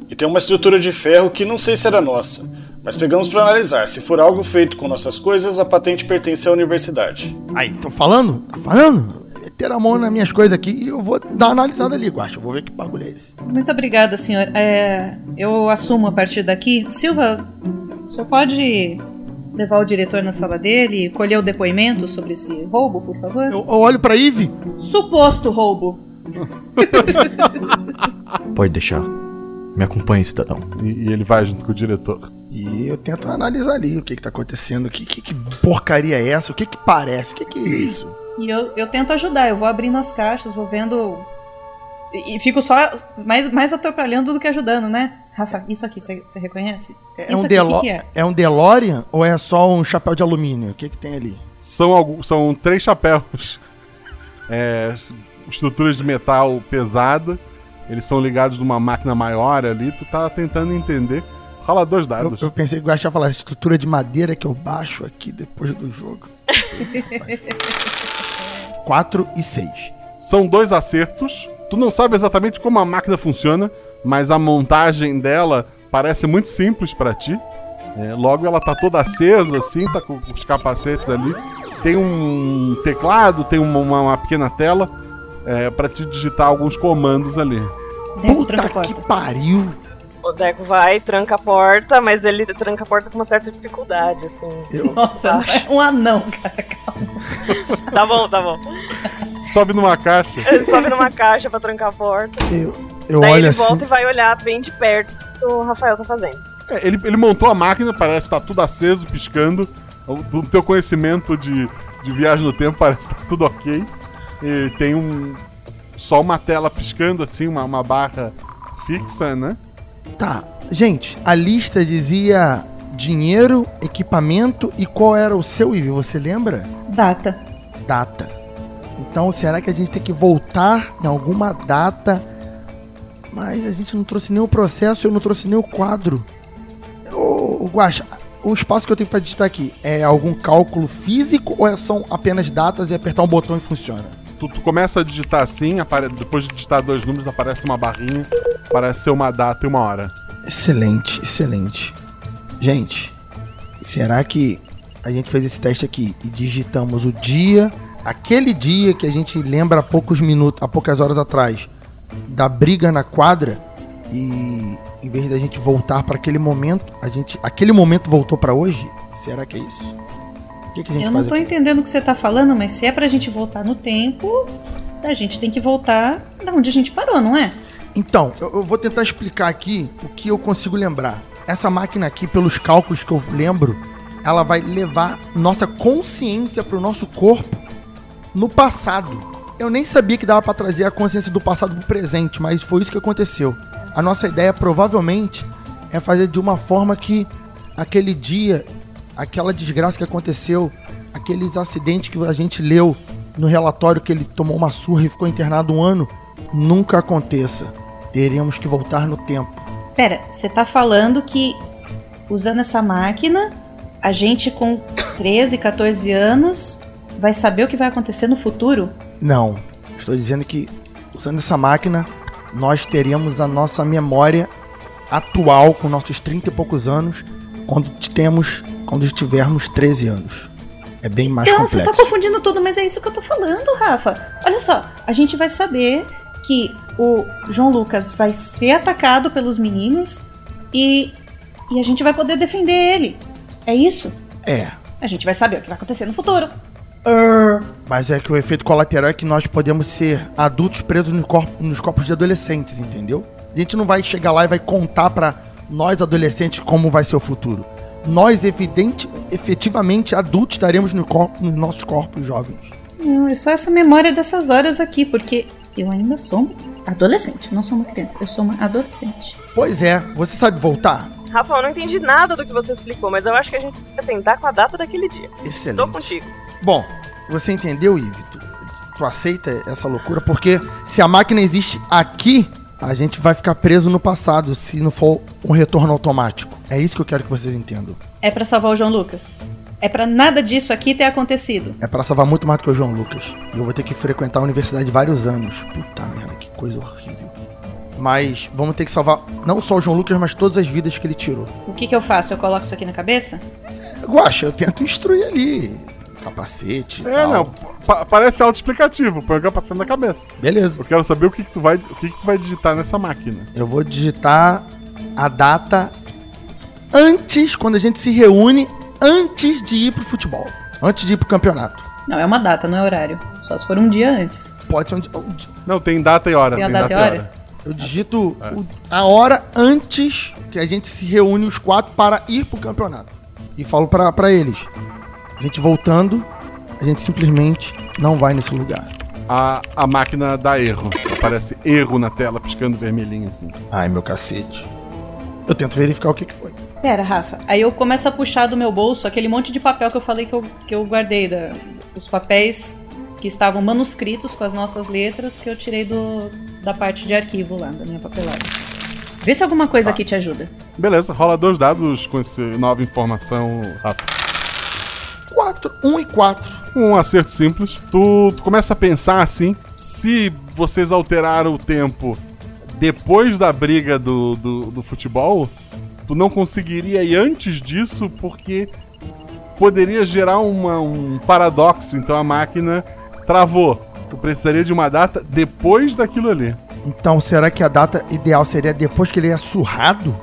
E tem uma estrutura de ferro que não sei se era nossa. Mas pegamos pra analisar. Se for algo feito com nossas coisas, a patente pertence à universidade. Aí, tô falando? Tá falando? Ter a mão nas minhas coisas aqui e eu vou dar uma analisada ali, Guacha. Eu vou ver que bagulho é esse. Muito obrigada, senhor. É, eu assumo a partir daqui. Silva, o senhor pode levar o diretor na sala dele e colher o depoimento sobre esse roubo, por favor? Eu, eu olho pra Ivy. Suposto roubo. Pode deixar. Me acompanhe, cidadão. E, e ele vai junto com o diretor. E eu tento analisar ali o que que tá acontecendo. Que, que, que porcaria é essa? O que que parece? O que que é isso? E eu, eu tento ajudar, eu vou abrindo as caixas, vou vendo. E, e fico só mais, mais atrapalhando do que ajudando, né? Rafa, isso aqui, você reconhece? É isso um, aqui, Delo que, que é? é um DeLorean ou é só um chapéu de alumínio? O que que tem ali? São, alguns, são três chapéus. É, estruturas de metal pesada. Eles são ligados numa máquina maior ali. Tu tá tentando entender. Rola dois Eu, dados. eu pensei que o Guacha ia falar estrutura de madeira que eu baixo aqui depois do jogo. 4 e 6. São dois acertos. Tu não sabe exatamente como a máquina funciona, mas a montagem dela parece muito simples pra ti. É, logo ela tá toda acesa, assim, tá com os capacetes ali. Tem um teclado, tem uma, uma- uma pequena tela é, para te digitar alguns comandos ali. Puta que pariu! O Deco vai, tranca a porta, mas ele tranca a porta com uma certa dificuldade, assim. Nossa, é um anão, cara. Tá bom, tá bom. Sobe numa caixa. Ele sobe numa caixa pra trancar a porta. Eu, eu Daí olho ele assim. volta e vai olhar bem de perto o que o Rafael tá fazendo. É, ele, ele montou a máquina, parece que tá tudo aceso, piscando. O- Do teu conhecimento de, de viagem no tempo, parece que tá tudo ok. E tem um. Só uma tela piscando, assim, uma, uma barra fixa, né? Tá, gente, a lista dizia dinheiro, equipamento e qual era o seu IV, você lembra? Data. Data. Então, será que a gente tem que voltar em alguma data? Mas a gente não trouxe nem o processo, eu não trouxe nem o quadro. Ô, Guaxa, o espaço que eu tenho pra digitar aqui é algum cálculo físico ou é- são apenas datas e apertar um botão e funciona? Tu, tu começa a digitar assim, apare- depois de digitar dois números, aparece uma barrinha, parece ser uma data e uma hora. Excelente, excelente. Gente, será que a gente fez esse teste aqui e digitamos o dia, aquele dia que a gente lembra há poucos minutos, há poucas horas atrás, da briga na quadra e em vez da gente voltar para aquele momento, a gente, aquele momento voltou para hoje? Será que é isso? O que, que a gente Eu não aqui? entendendo o que você tá falando, mas se é pra gente voltar no tempo, a gente tem que voltar da onde a gente parou, não é? Então, eu, eu vou tentar explicar aqui o que eu consigo lembrar. Essa máquina aqui, pelos cálculos que eu lembro, ela vai levar nossa consciência pro nosso corpo no passado. Eu nem sabia que dava pra trazer a consciência do passado pro presente, mas foi isso que aconteceu. A nossa ideia provavelmente é fazer de uma forma que aquele dia, aquela desgraça que aconteceu, aqueles acidentes que a gente leu no relatório que ele tomou uma surra e ficou internado um ano, nunca aconteça. Teremos que voltar no tempo. Pera, você tá falando que usando essa máquina, a gente com 13, 14 anos vai saber o que vai acontecer no futuro? Não. Estou dizendo que usando essa máquina, nós teríamos a nossa memória atual com nossos 30 e poucos anos quando temos quando estivermos 13 anos. É bem mais Não, complexo. você tá confundindo tudo, mas é isso que eu tô falando, Rafa. Olha só, a gente vai saber que o João Lucas vai ser atacado pelos meninos e, e a gente vai poder defender ele. É isso? É. A gente vai saber o que vai acontecer no futuro. Mas é que o efeito colateral é que nós podemos ser adultos presos no corpo- nos corpos de adolescentes, entendeu? A gente não vai chegar lá e vai contar pra nós adolescentes como vai ser o futuro. Nós, evidente, efetivamente, adultos estaremos no corpo, nos nossos corpos jovens. Não, é só essa memória dessas horas aqui, porque eu ainda sou uma adolescente, não sou uma criança, eu sou uma adolescente. Pois é, você sabe voltar? Rafa, eu não entendi nada do que você explicou, mas eu acho que a gente vai tentar com a data daquele dia. Excelente. Tô contigo. Bom, você entendeu, Ivi? Tu, tu aceita essa loucura? Porque se a máquina existe aqui, a gente vai ficar preso no passado se não for um retorno automático. É isso que eu quero que vocês entendam. É pra salvar o João Lucas. É pra nada disso aqui ter acontecido. É pra salvar muito mais do que o João Lucas. E eu vou ter que frequentar a universidade vários anos. Puta merda, que coisa horrível. Mas vamos ter que salvar não só o João Lucas, mas todas as vidas que ele tirou. O que que eu faço? Eu coloco isso aqui na cabeça? Guaxa, eu tento instruir ali. Capacete. É, não. pa- parece autoexplicativo. Põe o capacete na cabeça. Beleza. Eu quero saber o que, que tu vai, o que, que tu vai digitar nessa máquina. Eu vou digitar a data antes, quando a gente se reúne, antes de ir pro futebol. Antes de ir pro campeonato. Não, é uma data, não é horário. Só se for um dia antes. Pode ser um dia. Não, tem data e hora. Tem a data e hora? Eu digito o- a hora antes que a gente se reúne os quatro para ir pro campeonato. E falo pra eles: a gente voltando, a gente simplesmente não vai nesse lugar. A, a máquina dá erro. Aparece erro na tela, piscando vermelhinho assim. Ai, meu cacete. Eu tento verificar o que, que foi. Pera, Rafa. Aí eu começo a puxar do meu bolso aquele monte de papel que eu falei que eu, que eu guardei. Da, os papéis que estavam manuscritos com as nossas letras que eu tirei do, da parte de arquivo lá, da minha papelada. Vê se alguma coisa aqui te ajuda. Beleza, rola dois dados com essa nova informação, Rafa. 4, 1 e 4. Um acerto simples. Tu, tu começa a pensar assim: se vocês alteraram o tempo depois da briga do, do, do futebol, tu não conseguiria ir antes disso porque poderia gerar uma- um paradoxo. Então a máquina travou. Tu precisaria de uma data depois daquilo ali. Então, será que a data ideal seria depois que ele é surrado?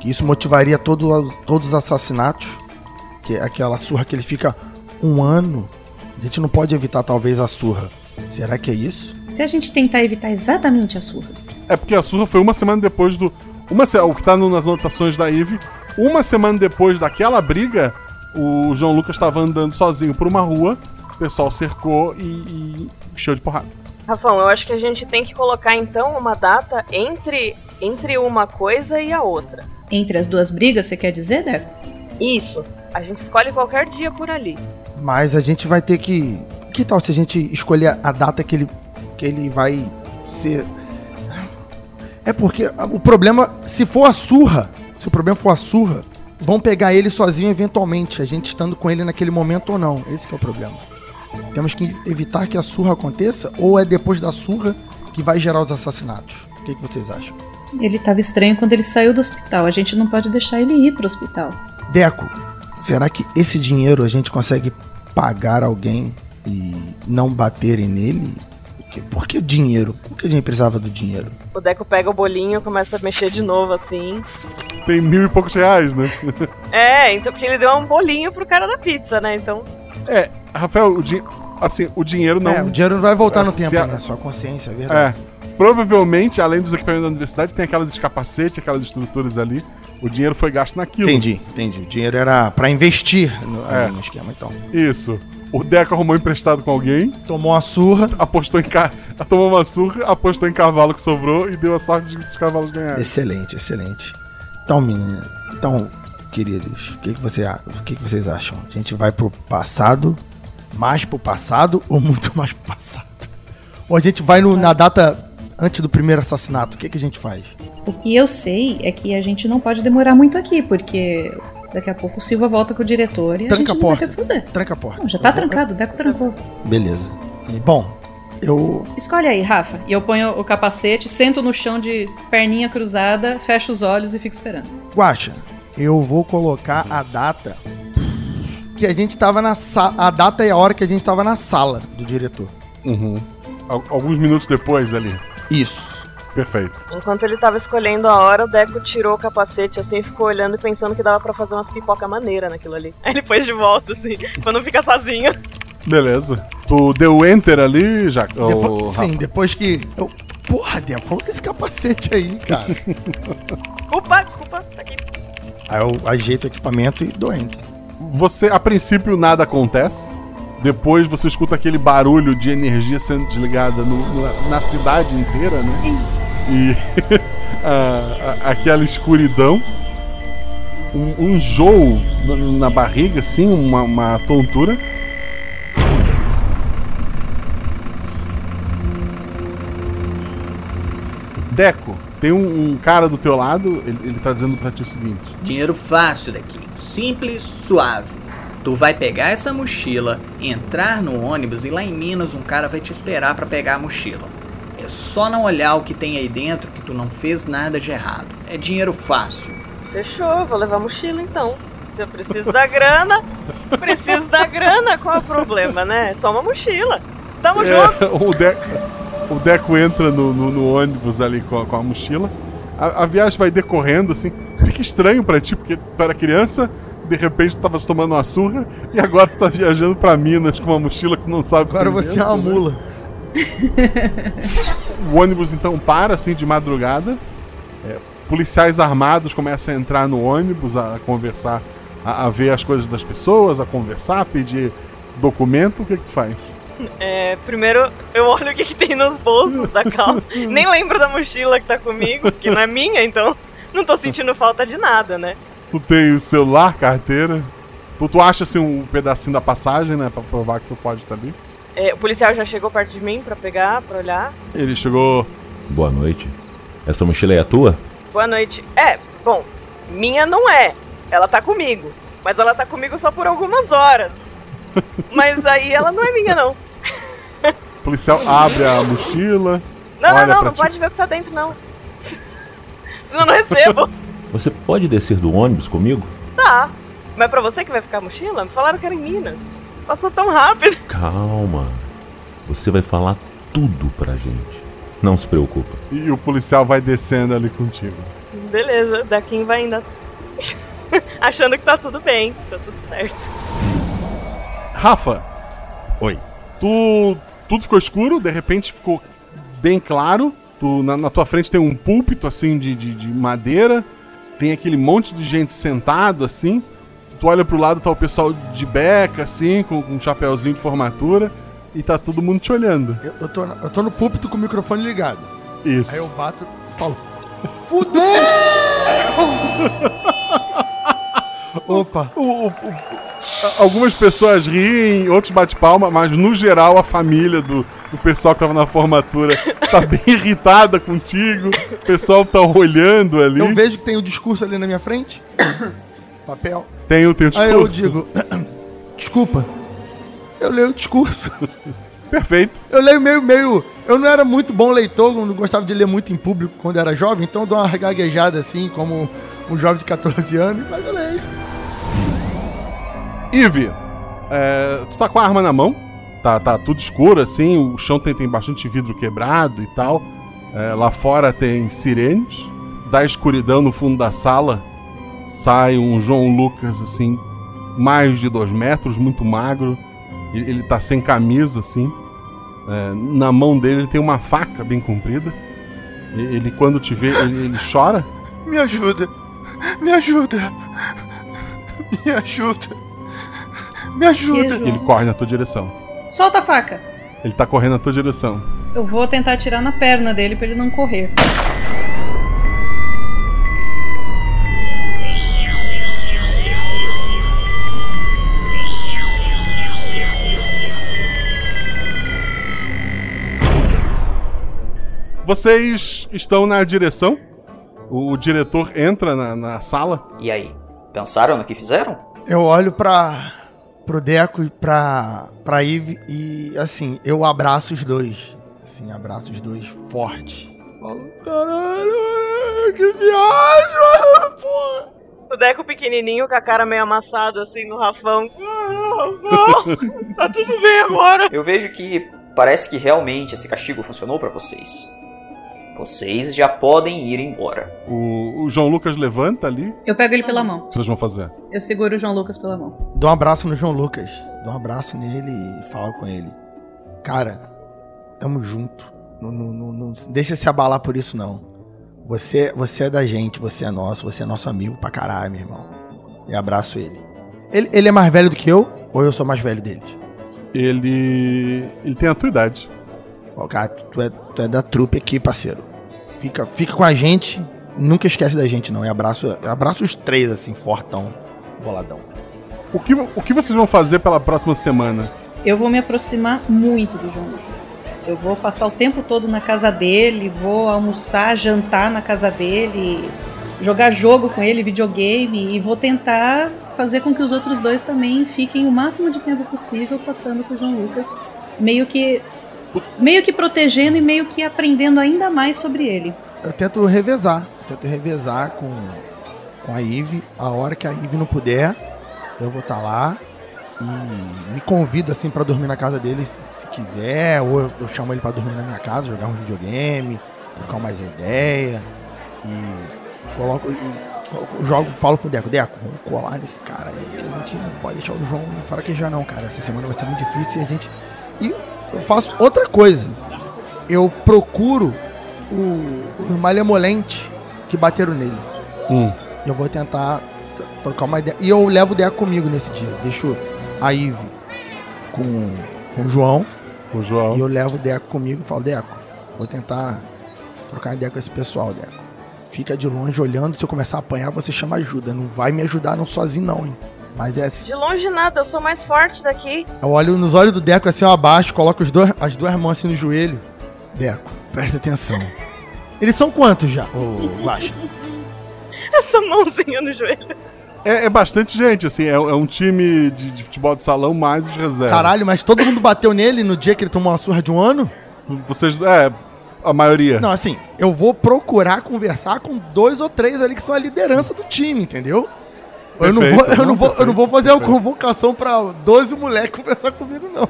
Que isso motivaria todo os- todos os assassinatos? Que é aquela surra que ele fica um ano. A gente não pode evitar, talvez, a surra. Será que é isso? Se a gente tentar evitar exatamente a surra. É porque a surra foi uma semana depois do. Uma, se- o que tá nas anotações da Eve. Uma semana depois daquela briga, o João Lucas estava andando sozinho por uma rua, o pessoal cercou e, e encheu de porrada. Rafão, eu acho que a gente tem que colocar então uma data entre, entre uma coisa e a outra. Entre as duas brigas, você quer dizer, Deco? Isso. A gente escolhe qualquer dia por ali. Mas a gente vai ter que. Que tal se a gente escolher a data que ele, que ele vai ser. É porque o problema, se for a surra, se o problema for a surra, vão pegar ele sozinho eventualmente, a gente estando com ele naquele momento ou não. Esse que é o problema. Temos que evitar que a surra aconteça ou é depois da surra que vai gerar os assassinatos? O que, que vocês acham? Ele tava estranho quando ele saiu do hospital. A gente não pode deixar ele ir pro hospital. Deco, será que esse dinheiro a gente consegue pagar alguém e não baterem nele? Por que- dinheiro? Por que a gente precisava do dinheiro? O Deco pega o bolinho, começa a mexer de novo assim. Tem mil e poucos reais, né? É, então porque ele deu um bolinho pro cara da pizza, né? Então. é, Rafael, o, assim, o dinheiro não. É, o dinheiro não vai voltar no Se tempo, a- né? Só a consciência, é verdade. É. Provavelmente, além dos equipamentos da universidade, tem aquelas de capacete, aquelas estruturas ali. O dinheiro foi gasto naquilo. Entendi, entendi. O dinheiro era pra investir no, É. no esquema, então. Isso. O Deco arrumou emprestado com alguém. Tomou uma surra. Apostou em ca... Tomou uma surra, apostou em cavalo que sobrou e deu a sorte de os cavalos ganharem. Excelente, excelente. Então, menina, então, queridos, o que, que, você, que, que vocês acham? A gente vai pro passado, mais pro passado ou muito mais pro passado? Ou a gente vai no- na data antes do primeiro assassinato? O que, que a gente faz? O que eu sei é que a gente não pode demorar muito aqui, porque daqui a pouco o Silva volta com o diretor e a Tranca gente a não porta. vai ter o que fazer. Tranca a porta. Não, já tá Eu vou- trancado, o Deco trancou. Beleza. Bom, eu. Escolhe aí, Rafa. E eu ponho o capacete, sento no chão de perninha cruzada, fecho os olhos e fico esperando. Guaxa, eu vou colocar a data que a gente tava na sala. A data e a hora que a gente tava na sala do diretor. Uhum. Al- Alguns minutos depois ali. Isso. Perfeito. Enquanto ele tava escolhendo a hora, o Deco tirou o capacete assim e ficou olhando e pensando que dava pra fazer umas pipoca maneira naquilo ali. Aí ele pôs de volta, assim, pra não ficar sozinho. Beleza. Tu deu enter ali, já. Ô, sim, Rafa. depois que. Eu, porra, Deco, coloca esse capacete aí, cara. Desculpa, desculpa, tá aqui. aí eu ajeito o equipamento e dou enter. Você, a princípio, nada acontece. Depois você escuta aquele barulho de energia sendo desligada no- na, na cidade inteira, né? E a- a- aquela escuridão. Um, um na, barriga, assim, uma, uma tontura. Deco, tem um, um cara do teu lado, ele, ele tá dizendo pra ti o seguinte. Dinheiro fácil daqui, simples, suave. Tu vai pegar essa mochila, entrar no ônibus e lá em Minas um cara vai te esperar pra pegar a mochila. É só não olhar o que tem aí dentro que tu não fez nada de errado. É dinheiro fácil. Fechou, vou levar a mochila então. Se eu preciso da grana, preciso da grana, qual é o problema, né? É só uma mochila. Tamo junto. É, o, Deco, o Deco entra no, no- no ônibus ali com a, com a mochila. A, a viagem vai decorrendo assim. Fica estranho pra ti, porque tu era criança, de repente tu tava tomando uma surra e agora tu tá viajando pra Minas com uma mochila que tu não sabe Agora você é uma dentro, né? mula. O ônibus então para assim de madrugada. É, policiais armados começam a entrar no ônibus a conversar, a, a ver as coisas das pessoas, a conversar, a pedir documento. O que, que tu faz? É, primeiro eu olho o que, que tem nos bolsos da calça. Nem lembro da mochila que tá comigo, que não é minha, então não tô sentindo falta de nada, né? Tu tem o celular, carteira. Tu, tu acha assim um pedacinho da passagem, né? Pra provar que tu pode estar ali. É, o policial já chegou perto de mim pra pegar, pra olhar. Ele chegou. Boa noite. Essa mochila é a tua? Boa noite. É, bom, minha não é. Ela tá comigo. Mas ela tá comigo só por algumas horas. Mas aí ela não é minha, não. O policial abre a mochila. Não, olha não, não, pra não ti. pode ver o que tá dentro, não. Senão eu não recebo. Você pode descer do ônibus comigo? Tá. Mas pra você que vai ficar a mochila, me falaram que era em Minas. Passou tão rápido. Calma. Você vai falar tudo pra gente. Não se preocupa. E o policial vai descendo ali contigo. Beleza, daqui vai ainda. Achando que tá tudo bem, tá tudo certo. Rafa. Oi. Tu. Tudo ficou escuro, de repente ficou bem claro. Tu, na, na tua frente tem um púlpito assim de, de, de madeira. Tem aquele monte de gente sentado assim. Tu olha pro lado, tá o pessoal de beca, assim, com, com um chapéuzinho de formatura. E tá todo mundo te olhando. Eu, eu tô, eu tô no púlpito com o microfone ligado. Isso. Aí eu bato e falo: Fudeu! Opa! O- o- o- algumas pessoas riem, outros bate palma, mas no geral a família do, do pessoal que tava na formatura tá bem irritada contigo. O pessoal tá olhando ali. Eu vejo que tem o discurso ali na minha frente. Papel. Tem o teu discurso. Aí eu digo: Desculpa. Eu leio o discurso. Perfeito. Eu leio meio, meio. Eu não era muito bom leitor, não gostava de ler muito em público quando era jovem, então eu dou uma gaguejada assim, como um jovem de 14 anos, mas eu leio. Ivy, é, tu tá com a arma na mão, tá, tá tudo escuro assim, o chão tem, tem bastante vidro quebrado e tal. É, lá fora tem sirenes. Da escuridão no fundo da sala sai um João Lucas assim, mais de dois metros, muito magro. Ele, ele tá sem camisa assim. É, na mão dele ele tem uma faca bem comprida. Ele, quando te vê, ele, ele chora. Me ajuda. Me ajuda. Me ajuda. Me ajuda. Ele corre na tua direção. Solta a faca. Ele tá correndo na tua direção. Eu vou tentar atirar na perna dele pra ele não correr. Vocês estão na direção. O, diretor entra na, na sala. E aí? Pensaram no que fizeram? Eu olho pra. pro Deco e pra. pra Eve e assim, eu abraço os dois. Assim, abraço os dois forte. Falo, caralho, que viagem, porra! O Deco pequenininho com a cara meio amassada assim no Rafão. Rafão, tá tudo bem agora. Eu vejo que parece que realmente esse castigo funcionou pra vocês. Vocês já podem ir embora. O, o João Lucas levanta ali. Eu pego ele pela mão. O que vocês vão fazer? Eu seguro o João Lucas pela mão. Dou um abraço no João Lucas. Dou um abraço nele e falo com ele. Cara, tamo junto. Não, não, não, não deixa se abalar por isso, não. Você, você é da gente, você é nosso, você é nosso amigo pra caralho, meu irmão. E abraço ele. Ele, ele é mais velho do que eu ou eu sou mais velho dele? Ele. Ele tem a tua idade. Fala, cara, tu é, tu é da trupe aqui, parceiro. Fica, fica com a gente, nunca esquece da gente, não. E abraço, abraço os três, assim, fortão, boladão. O que, o que vocês vão fazer pela próxima semana? Eu vou me aproximar muito do João Lucas. Eu vou passar o tempo todo na casa dele, vou almoçar, jantar na casa dele, jogar jogo com ele, videogame, e vou tentar fazer com que os outros dois também fiquem o máximo de tempo possível passando com o João Lucas, meio que meio que protegendo e meio que aprendendo ainda mais sobre ele. Eu tento revezar, tento revezar com, com a Ive. A hora que a Ive não puder, eu vou estar lá e me convido assim para dormir na casa dele se, se quiser, ou eu, eu, chamo ele para dormir na minha casa, jogar um videogame, trocar mais ideia e coloco e, jogo, falo pro Deco, Deco, vamos colar nesse cara. A gente não pode deixar o João fraquejar não, cara. Essa semana vai ser muito difícil e a gente e eu faço outra coisa. Eu procuro o, o malemolente que bateram nele. Hum. Eu vou tentar trocar uma ideia. E eu levo o Deco comigo nesse dia. Deixo a Ive com, com o João. O João. E eu levo o Deco comigo e falo, Deco, vou tentar trocar uma ideia com esse pessoal, Deco. Fica de longe olhando, se eu começar a apanhar, você chama ajuda. Não vai me ajudar não sozinho não, hein. Mas é assim. De longe nada, eu sou mais forte daqui. Eu olho nos olhos do Deco assim, ó, abaixo, coloco os dois, as duas mãos assim no joelho. Deco, presta atenção. Eles são quantos já, ô Guaxa? Essa mãozinha no joelho. É, é bastante gente, assim, é, é um time de, de, futebol de salão mais os reservas. Caralho, mas todo mundo bateu nele no dia que ele tomou uma surra de um ano? Vocês, é, a maioria. Não, assim, eu vou procurar conversar com dois ou três ali que são a liderança do time, entendeu? Eu não, vou, eu, não, vou, eu não vou fazer perfeito. uma convocação pra 12 moleques conversar comigo, não.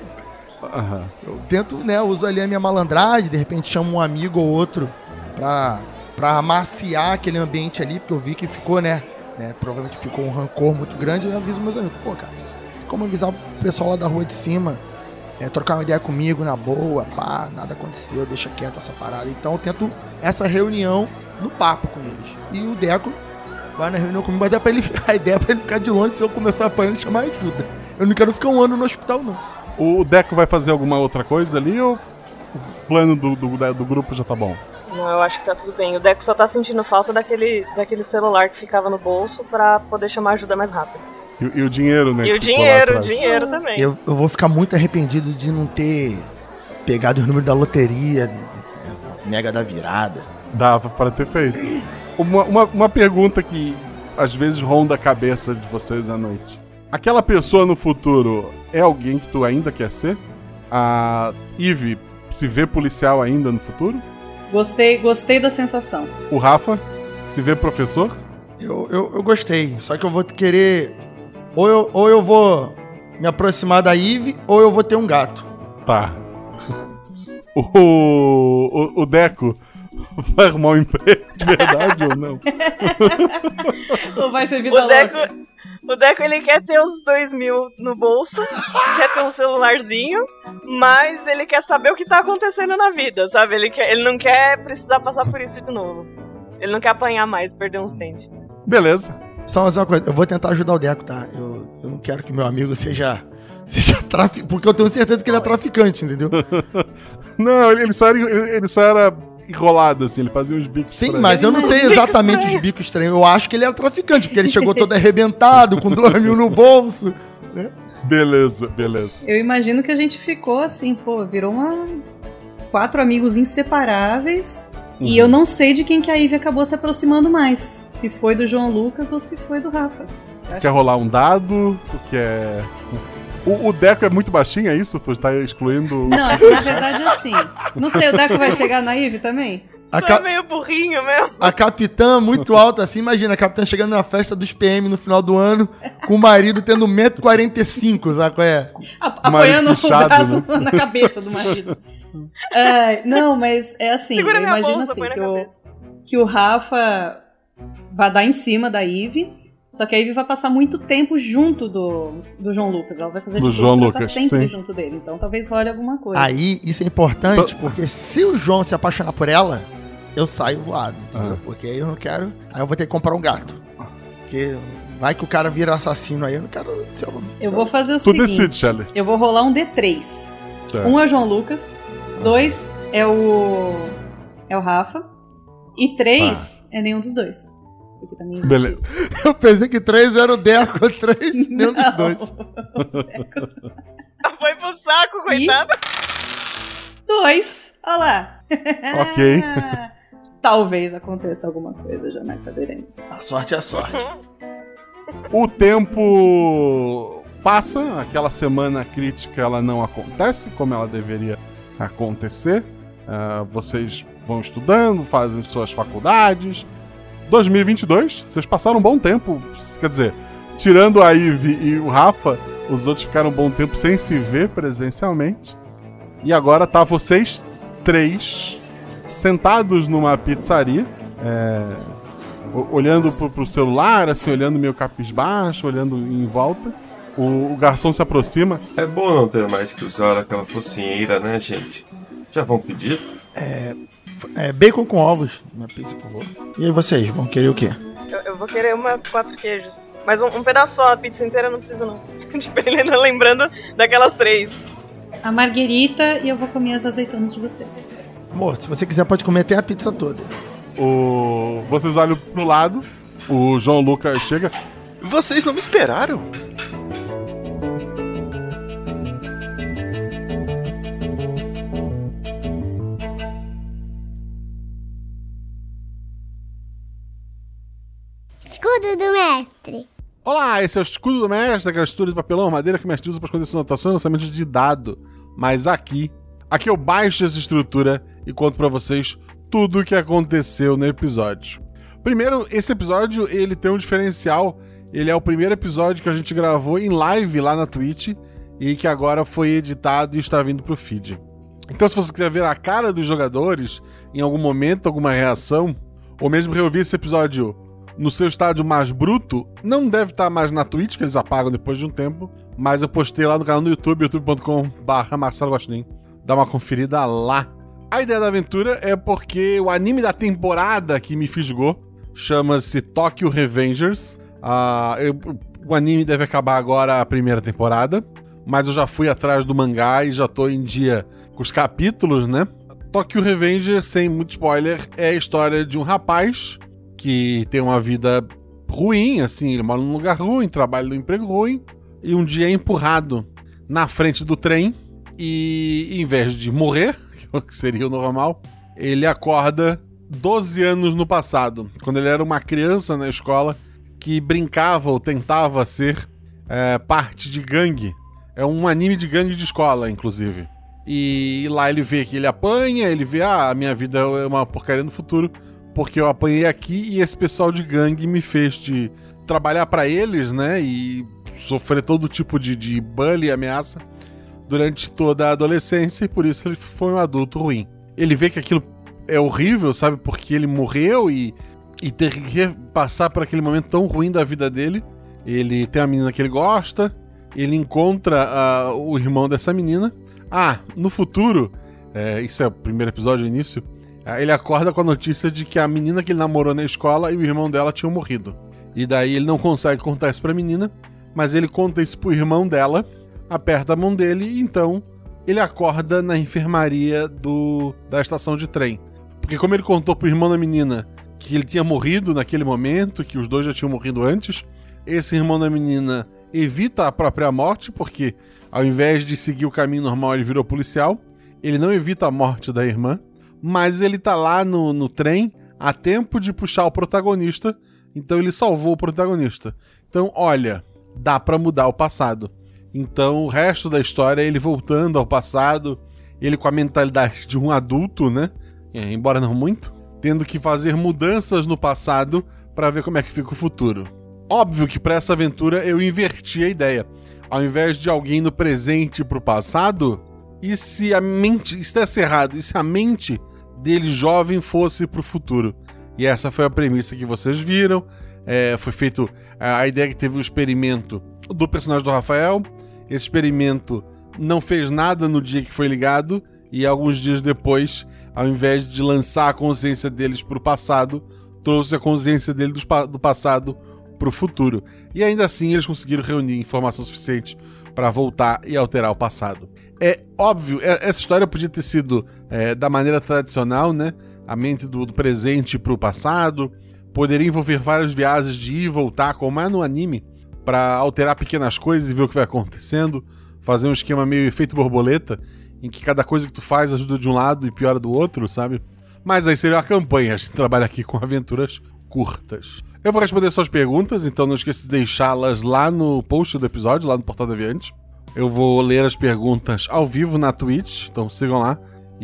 Uhum. Eu tento, né, uso ali a minha malandragem, de repente chamo um amigo ou outro pra, pra amaciar aquele ambiente ali, porque eu vi que ficou, né, né, provavelmente ficou um rancor muito grande, eu aviso meus amigos, pô, cara, como avisar o pessoal lá da rua de cima, é, trocar uma ideia comigo na boa, pá, nada aconteceu, deixa quieto essa parada. Então eu tento essa reunião no papo com eles. E o Deco vai na reunião comigo, mas é pra ele, a ideia é pra ele ficar de longe se eu começar a apanhar e chamar ajuda. Eu não quero ficar um ano no hospital, não. O Deco vai fazer alguma outra coisa ali ou o plano do, do, do grupo já tá bom? Não, eu acho que tá tudo bem. O Deco só tá sentindo falta daquele, daquele celular que ficava no bolso pra poder chamar ajuda mais rápido. E, e o dinheiro, né? E o dinheiro, o dinheiro também. Eu, eu vou ficar muito arrependido de não ter pegado o número da loteria, mega da virada. Dava para ter feito. Uma, uma, uma pergunta que às vezes ronda a cabeça de vocês à noite. Aquela pessoa no futuro é alguém que tu ainda quer ser? A Eve se vê policial ainda no futuro? Gostei, gostei da sensação. O Rafa se vê professor? Eu, eu, eu gostei, só que eu vou querer. Ou eu, ou eu vou me aproximar da Eve, ou eu vou ter um gato. Tá. O, o, o Deco vai arrumar um emprego de verdade ou não? ou vai ser vida o Deco, louca? O Deco ele quer ter os dois mil no bolso, quer ter um celularzinho, mas ele quer saber o que tá acontecendo na vida, sabe? Ele, quer, ele não quer precisar passar por isso de novo. Ele não quer apanhar mais, perder uns dentes. Beleza. Só mais uma coisa, eu vou tentar ajudar o Deco, tá? Eu, eu não quero que meu amigo seja, seja traficante, porque eu tenho certeza que ele é traficante, entendeu? Não, ele, ele só era, ele, ele só era enrolado, assim, ele fazia uns bicos. Sim, mas eu não sei exatamente os bicos estranhos. Eu acho que ele era traficante, porque ele chegou todo arrebentado, com dois mil no bolso, né? Beleza, beleza. Eu imagino que a gente ficou assim, pô, virou uma. Quatro amigos inseparáveis. Uhum. E eu não sei de quem que a Ivy acabou se aproximando mais. Se foi do João Lucas ou se foi do Rafa. Tu quer rolar um dado? Tu quer. O, o Deco é muito baixinho, é isso? Tu tá excluindo. o- Não, é que na verdade é assim. Não sei, o Deco vai chegar na Ivy também? A, ca- é meio burrinho mesmo. a capitã muito alta assim, imagina, a capitã chegando na festa dos PM no final do ano, com o marido tendo 1,45m, sabe qual é? A- apoiando o braço na cabeça do marido. Ai, não, mas é assim, Segura eu imagino bolsa, assim, que o, que o Rafa vai dar em cima da Ivy, só que a Ivy vai passar muito tempo junto do, do João Lucas. Ela vai fazer Do João Lucas, sempre sim. junto dele. Então talvez role alguma coisa. Aí, isso é importante, porque se o João se apaixonar por ela, eu saio voado, entendeu? Porque aí eu não quero. Aí eu vou ter que comprar um gato. Porque vai que o cara vira assassino aí, eu não quero ser um- Eu vou fazer o Tu seguinte. decide, Shelley. Eu vou rolar um D3. Certo. Um é o João Lucas, dois é o é o Rafa e três é nenhum dos dois. Porque também Beleza. Eu pensei que três era o Deco, três nenhum dos dois. Foi pro saco, coitado. Dois. Olha lá. Ok. Talvez aconteça alguma coisa, jamais saberemos. A sorte é a sorte. O tempo passa, aquela semana crítica ela não acontece como ela deveria acontecer. Ah, vocês vão estudando, fazem suas faculdades. 2022, vocês passaram um bom tempo, quer dizer, tirando a Ivy e o Rafa, os outros ficaram um bom tempo sem se ver presencialmente. E agora tá vocês três sentados numa pizzaria, é, olhando pro, pro celular, assim, olhando meio capisbaixo, olhando em volta. O, o garçom se aproxima. É bom não ter mais que usar aquela focinheira, né, gente? Já vão pedir? É, é bacon com ovos, uma pizza, por favor. E aí vocês, vão querer o quê? Eu, eu vou querer uma quatro queijos. Mas um, um pedaço só, a pizza inteira não precisa não. tipo, ele ainda lembrando daquelas três. A marguerita e eu vou comer as azeitonas de vocês. Amor, se você quiser pode comer até a pizza toda. O, vocês olham pro lado, o João Lucas chega. Vocês não me esperaram? Escudo do mestre. Olá, esse é o escudo do mestre, aquela estrutura de papelão, madeira que o mestre usa para esconder sua anotação e lançamento de dado. Mas aqui, aqui eu baixo essa estrutura e conto para vocês tudo o que aconteceu no episódio. Primeiro, esse episódio ele tem um diferencial. Ele é o primeiro episódio que a gente gravou em live lá na Twitch e que agora foi editado e está vindo pro feed. Então, se você quiser ver a cara dos jogadores em algum momento, alguma reação, ou mesmo reouvir esse episódio no seu estádio mais bruto, não deve estar mais na Twitch, que eles apagam depois de um tempo, mas eu postei lá no canal do YouTube, youtube.com.br Marcelo Guaxinim. Dá uma conferida lá. A ideia da aventura é porque o anime da temporada que me fisgou chama-se Tokyo Revengers. Ah, eu- o anime deve acabar agora a primeira temporada, mas eu já fui atrás do mangá e já tô em dia com os capítulos, né? Tokyo Revengers, sem muito spoiler, é a história de um rapaz que tem uma vida ruim, assim, ele mora num lugar ruim, trabalha num emprego ruim, e um dia é empurrado na frente do trem e, em vez de morrer, que seria o normal, ele acorda 12 anos no passado, quando ele era uma criança na escola que brincava ou tentava ser é, parte de gangue. É um anime de gangue de escola, inclusive. E lá ele vê que ele apanha, ele vê, ah, a minha vida é uma porcaria no futuro, porque eu apanhei aqui e esse pessoal de gangue me fez de trabalhar pra eles, né? E sofrer todo tipo de, de bullying e ameaça durante toda a adolescência e por isso ele foi um adulto ruim. Ele vê que aquilo é horrível, sabe? Porque ele morreu e, e ter que passar por aquele momento tão ruim da vida dele. Ele tem uma menina que ele gosta, ele encontra o irmão dessa menina. Ah, no futuro, é, isso é o primeiro episódio, o início, ele acorda com a notícia de que a menina que ele namorou na escola e o irmão dela tinham morrido. E daí ele não consegue contar isso pra menina, mas ele conta isso pro irmão dela, aperta a mão dele e então ele acorda na enfermaria do, da estação de trem. Porque como ele contou pro irmão da menina que ele tinha morrido naquele momento, que os dois já tinham morrido antes, esse irmão da menina evita a própria morte, porque ao invés de seguir o caminho normal, ele virou policial. Ele não evita a morte da irmã, mas ele tá lá no, no trem a tempo de puxar o protagonista, então ele salvou o protagonista. Então, olha, dá para mudar o passado. Então, o resto da história é ele voltando ao passado, ele com a mentalidade de um adulto, né? É, embora não muito, tendo que fazer mudanças no passado para ver como é que fica o futuro. Óbvio que para essa aventura eu inverti a ideia. Ao invés de alguém no presente pro passado, e se a mente. Isso desse errado, e se a mente dele jovem fosse pro futuro? E essa foi a premissa que vocês viram. É, foi feito. A ideia que teve o um experimento do personagem do Rafael. Esse experimento não fez nada no dia que foi ligado, e alguns dias depois, ao invés de lançar a consciência deles pro passado, trouxe a consciência dele do, do passado para o futuro. E ainda assim eles conseguiram reunir informação suficiente para voltar e alterar o passado. É óbvio, é, essa história podia ter sido é, da maneira tradicional, né? A mente do, do presente para o passado. Poderia envolver várias viagens de ir e voltar, como é no anime, para alterar pequenas coisas e ver o que vai acontecendo. Fazer um esquema meio efeito borboleta, em que cada coisa que tu faz ajuda de um lado e piora do outro, sabe? Mas aí seria uma campanha. A gente trabalha aqui com aventuras curtas. Eu vou responder suas perguntas, então não esqueça de deixá-las lá no post do episódio, lá no Portal Deviante. Eu vou ler as perguntas ao vivo na Twitch, então sigam lá.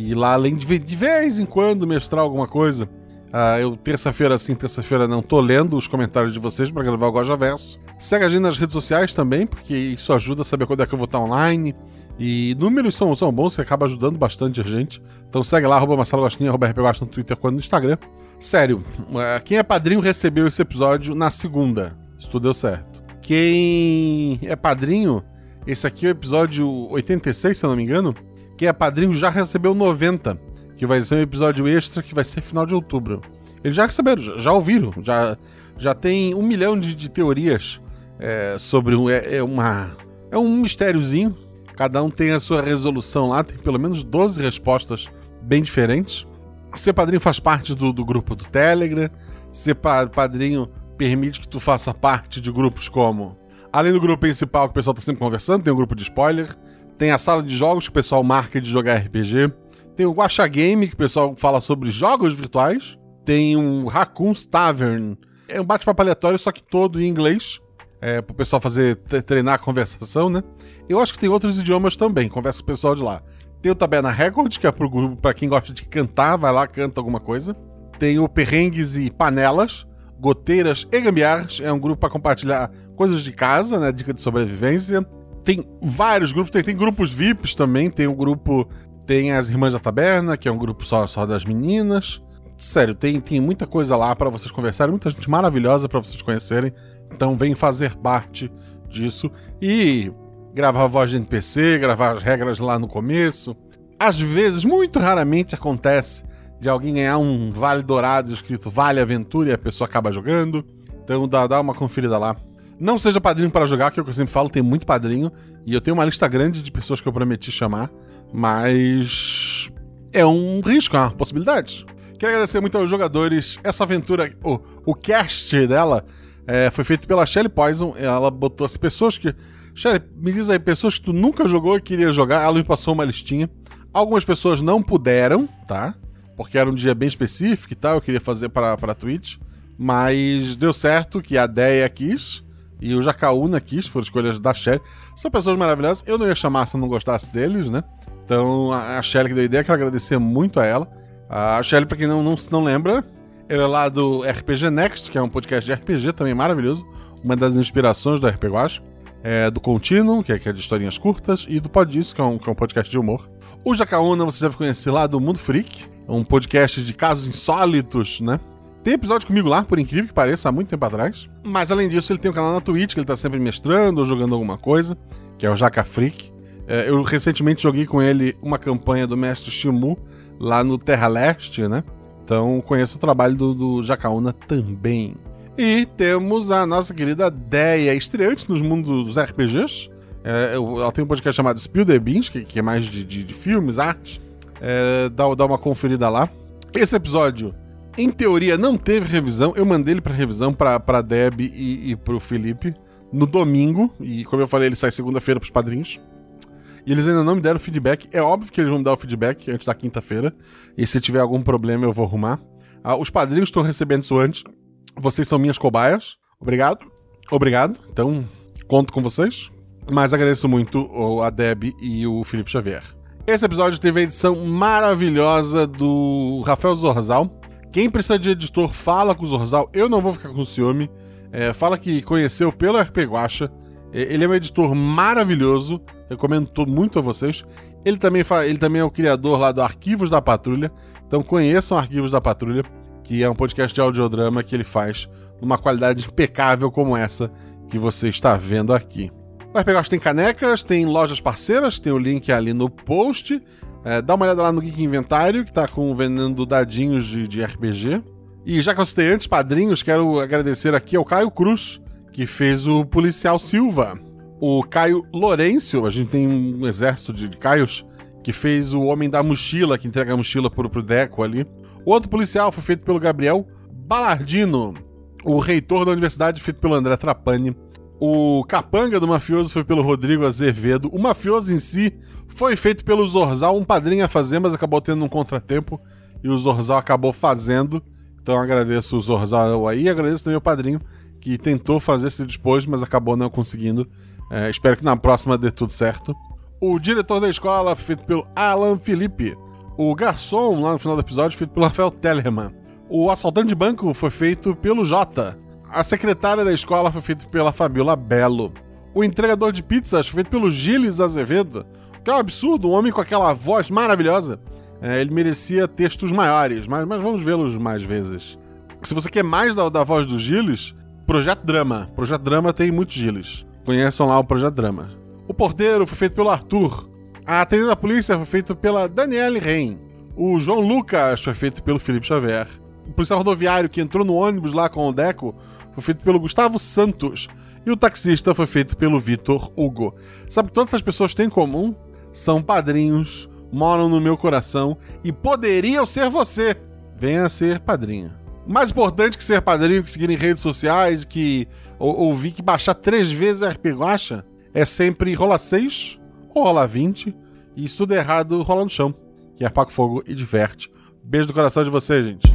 E lá, além de de vez em quando mestrar alguma coisa, uh, eu terça-feira sim, terça-feira não tô lendo os comentários de vocês para gravar o Goja Verso. Segue a gente nas redes sociais também, porque isso ajuda a saber quando é que eu vou estar online. E números são, são bons, você acaba ajudando bastante a gente. Então segue lá, arroba Marcelo Gostinho, arroba no Twitter quando no Instagram. Sério, é, quem é padrinho recebeu esse episódio na segunda. Se tudo deu certo. Quem é padrinho, esse aqui é o episódio 86, se eu não me engano. Quem é padrinho já recebeu 90, que vai ser um episódio extra que vai ser final de outubro. Eles já receberam, já, ouviram, já, já tem um milhão de, de teorias é, sobre é, é, uma. É um mistériozinho. Cada um tem a sua resolução lá, tem pelo menos 12 respostas bem diferentes. Ser padrinho faz parte do, do grupo do Telegram. Ser pa padrinho permite que tu faça parte de grupos como. Além do grupo principal que o pessoal tá sempre conversando, tem o um grupo de spoiler. Tem a sala de jogos que o pessoal marca de jogar RPG. Tem o Guacha Game, que o pessoal fala sobre jogos virtuais. Tem um Raccoon's Tavern. É um bate-papo aleatório, só que todo em inglês. É, pro pessoal fazer treinar a conversação, né? Eu acho que tem outros idiomas também, conversa com o pessoal de lá. Tem o Taberna Record, que é para quem gosta de cantar, vai lá, canta alguma coisa. Tem o Perrengues e Panelas, Goteiras e Gambiarras, é um grupo para compartilhar coisas de casa, né, dica de sobrevivência. Tem vários grupos, tem, tem grupos VIPs também, tem o um grupo, tem as Irmãs da Taberna, que é um grupo só, só das meninas. Sério, tem, tem muita coisa lá para vocês conversarem, muita gente maravilhosa para vocês conhecerem. Então vem fazer parte disso. E gravar a voz de NPC, gravar as regras lá no começo. Às vezes, muito raramente acontece de alguém ganhar um Vale Dourado escrito Vale Aventura e a pessoa acaba jogando. Então dá, dá uma conferida lá. Não seja padrinho para jogar, que é o que eu sempre falo, tem muito padrinho. E eu tenho uma lista grande de pessoas que eu prometi chamar. Mas é um risco, é uma possibilidade. Quero agradecer muito aos jogadores. Essa aventura, o, o cast dela, é, foi feito pela Shelly Poison. Ela botou as pessoas que Shelly, me diz aí, pessoas que tu nunca jogou e queria jogar, ela me passou uma listinha. Algumas pessoas não puderam, tá? Porque era um dia bem específico e tal, eu queria fazer para Twitch. Mas deu certo que a Deia quis e o Jacaúna quis, foram escolhas da Shelly. São pessoas maravilhosas. Eu não ia chamar se eu não gostasse deles, né? Então a Shelly que deu a ideia, quero agradecer muito a ela. A Shelly, pra quem não, não, não lembra, ela é lá do RPG Next, que é um podcast de RPG também maravilhoso. Uma das inspirações do RPG Watch é, do Contínuo, que é, que é de historinhas curtas, e do Podisso, que, é um, que é um podcast de humor. O Jacaúna você deve conhecer lá do Mundo Freak, um podcast de casos insólitos, né? Tem episódio comigo lá, por incrível que pareça, há muito tempo atrás. Mas além disso, ele tem um canal na Twitch, que ele tá sempre mestrando ou jogando alguma coisa, que é o Jaca Freak. É, eu recentemente joguei com ele uma campanha do mestre Shimu lá no Terra Leste, né? Então conheço o trabalho do, do Jacaúna também. E temos a nossa querida Deia, estreante nos mundos dos RPGs. É, ela tem um podcast chamado Spill the Beans, que, que é mais de, de, de filmes, arte. É, dá, dá uma conferida lá. Esse episódio, em teoria, não teve revisão. Eu mandei ele pra revisão pra Deb e, e pro Felipe no domingo. E como eu falei, ele sai segunda-feira pros padrinhos. E eles ainda não me deram feedback. É óbvio que eles vão me dar o feedback antes da quinta-feira. E se tiver algum problema, eu vou arrumar. Ah, os padrinhos estão recebendo isso antes. Vocês são minhas cobaias. Obrigado. Obrigado. Então, conto com vocês. Mas agradeço muito a Deb e o Felipe Xavier. Esse episódio teve a edição maravilhosa do Rafael Zorzal. Quem precisa de editor, fala com o Zorzal. Eu não vou ficar com ciúme. É, fala que conheceu pelo RP Guacha. É, ele é um editor maravilhoso. Recomendo muito a vocês. Ele também, ele também é o criador lá do Arquivos da Patrulha. Então conheçam Arquivos da Patrulha, que é um podcast de audiodrama que ele faz numa qualidade impecável como essa que você está vendo aqui. O RPG tem canecas, tem lojas parceiras, tem o link ali no post. É, dá uma olhada lá no Geek Inventário, que tá com vendendo dadinhos de, de RPG. E já que eu citei antes padrinhos, quero agradecer aqui ao Caio Cruz, que fez o Policial Silva. O Caio Lourenço, a gente tem um exército de Caios, que fez o Homem da Mochila, que entrega a mochila pro, pro Deco ali. O outro policial foi feito pelo Gabriel Balardino. O reitor da universidade, feito pelo André Trapani. O capanga do mafioso foi pelo Rodrigo Azevedo. O mafioso em si foi feito pelo Zorzal, um padrinho a fazer, mas acabou tendo um contratempo e o Zorzal acabou fazendo. Então agradeço o Zorzal aí, agradeço também o padrinho que tentou fazer esse dispôs, mas acabou não conseguindo. É, espero que na próxima dê tudo certo. O diretor da escola feito pelo Alan Felipe. O garçom, lá no final do episódio, feito pelo Rafael Tellerman. O assaltante de banco foi feito pelo Jota. A secretária da escola foi feita pela Fabiola Belo. O entregador de pizzas foi feito pelo Gilles Azevedo, que é um absurdo, um homem com aquela voz maravilhosa. É, ele merecia textos maiores, mas, mas vamos vê-los mais vezes. Se você quer mais da, da voz do Gilles, Projeto Drama. Projeto Drama tem muitos Gilles. Conheçam lá o Projeto Drama. O porteiro foi feito pelo Arthur. A atendente da polícia foi feita pela Daniele Rein. O João Lucas foi feito pelo Felipe Xavier. O policial rodoviário que entrou no ônibus lá com o Deco foi feito pelo Gustavo Santos. E o taxista foi feito pelo Vitor Hugo. Sabe que todas essas pessoas têm em comum? São padrinhos, moram no meu coração e poderiam ser você. Venha ser padrinho. Mais importante que ser padrinho, que seguir em redes sociais, que ou, ouvir que baixar três vezes a RP Guacha, é sempre rola 6 ou rola 20. E se tudo errado, rola no chão. Que é apaga fogo e diverte. Beijo do coração de você, gente.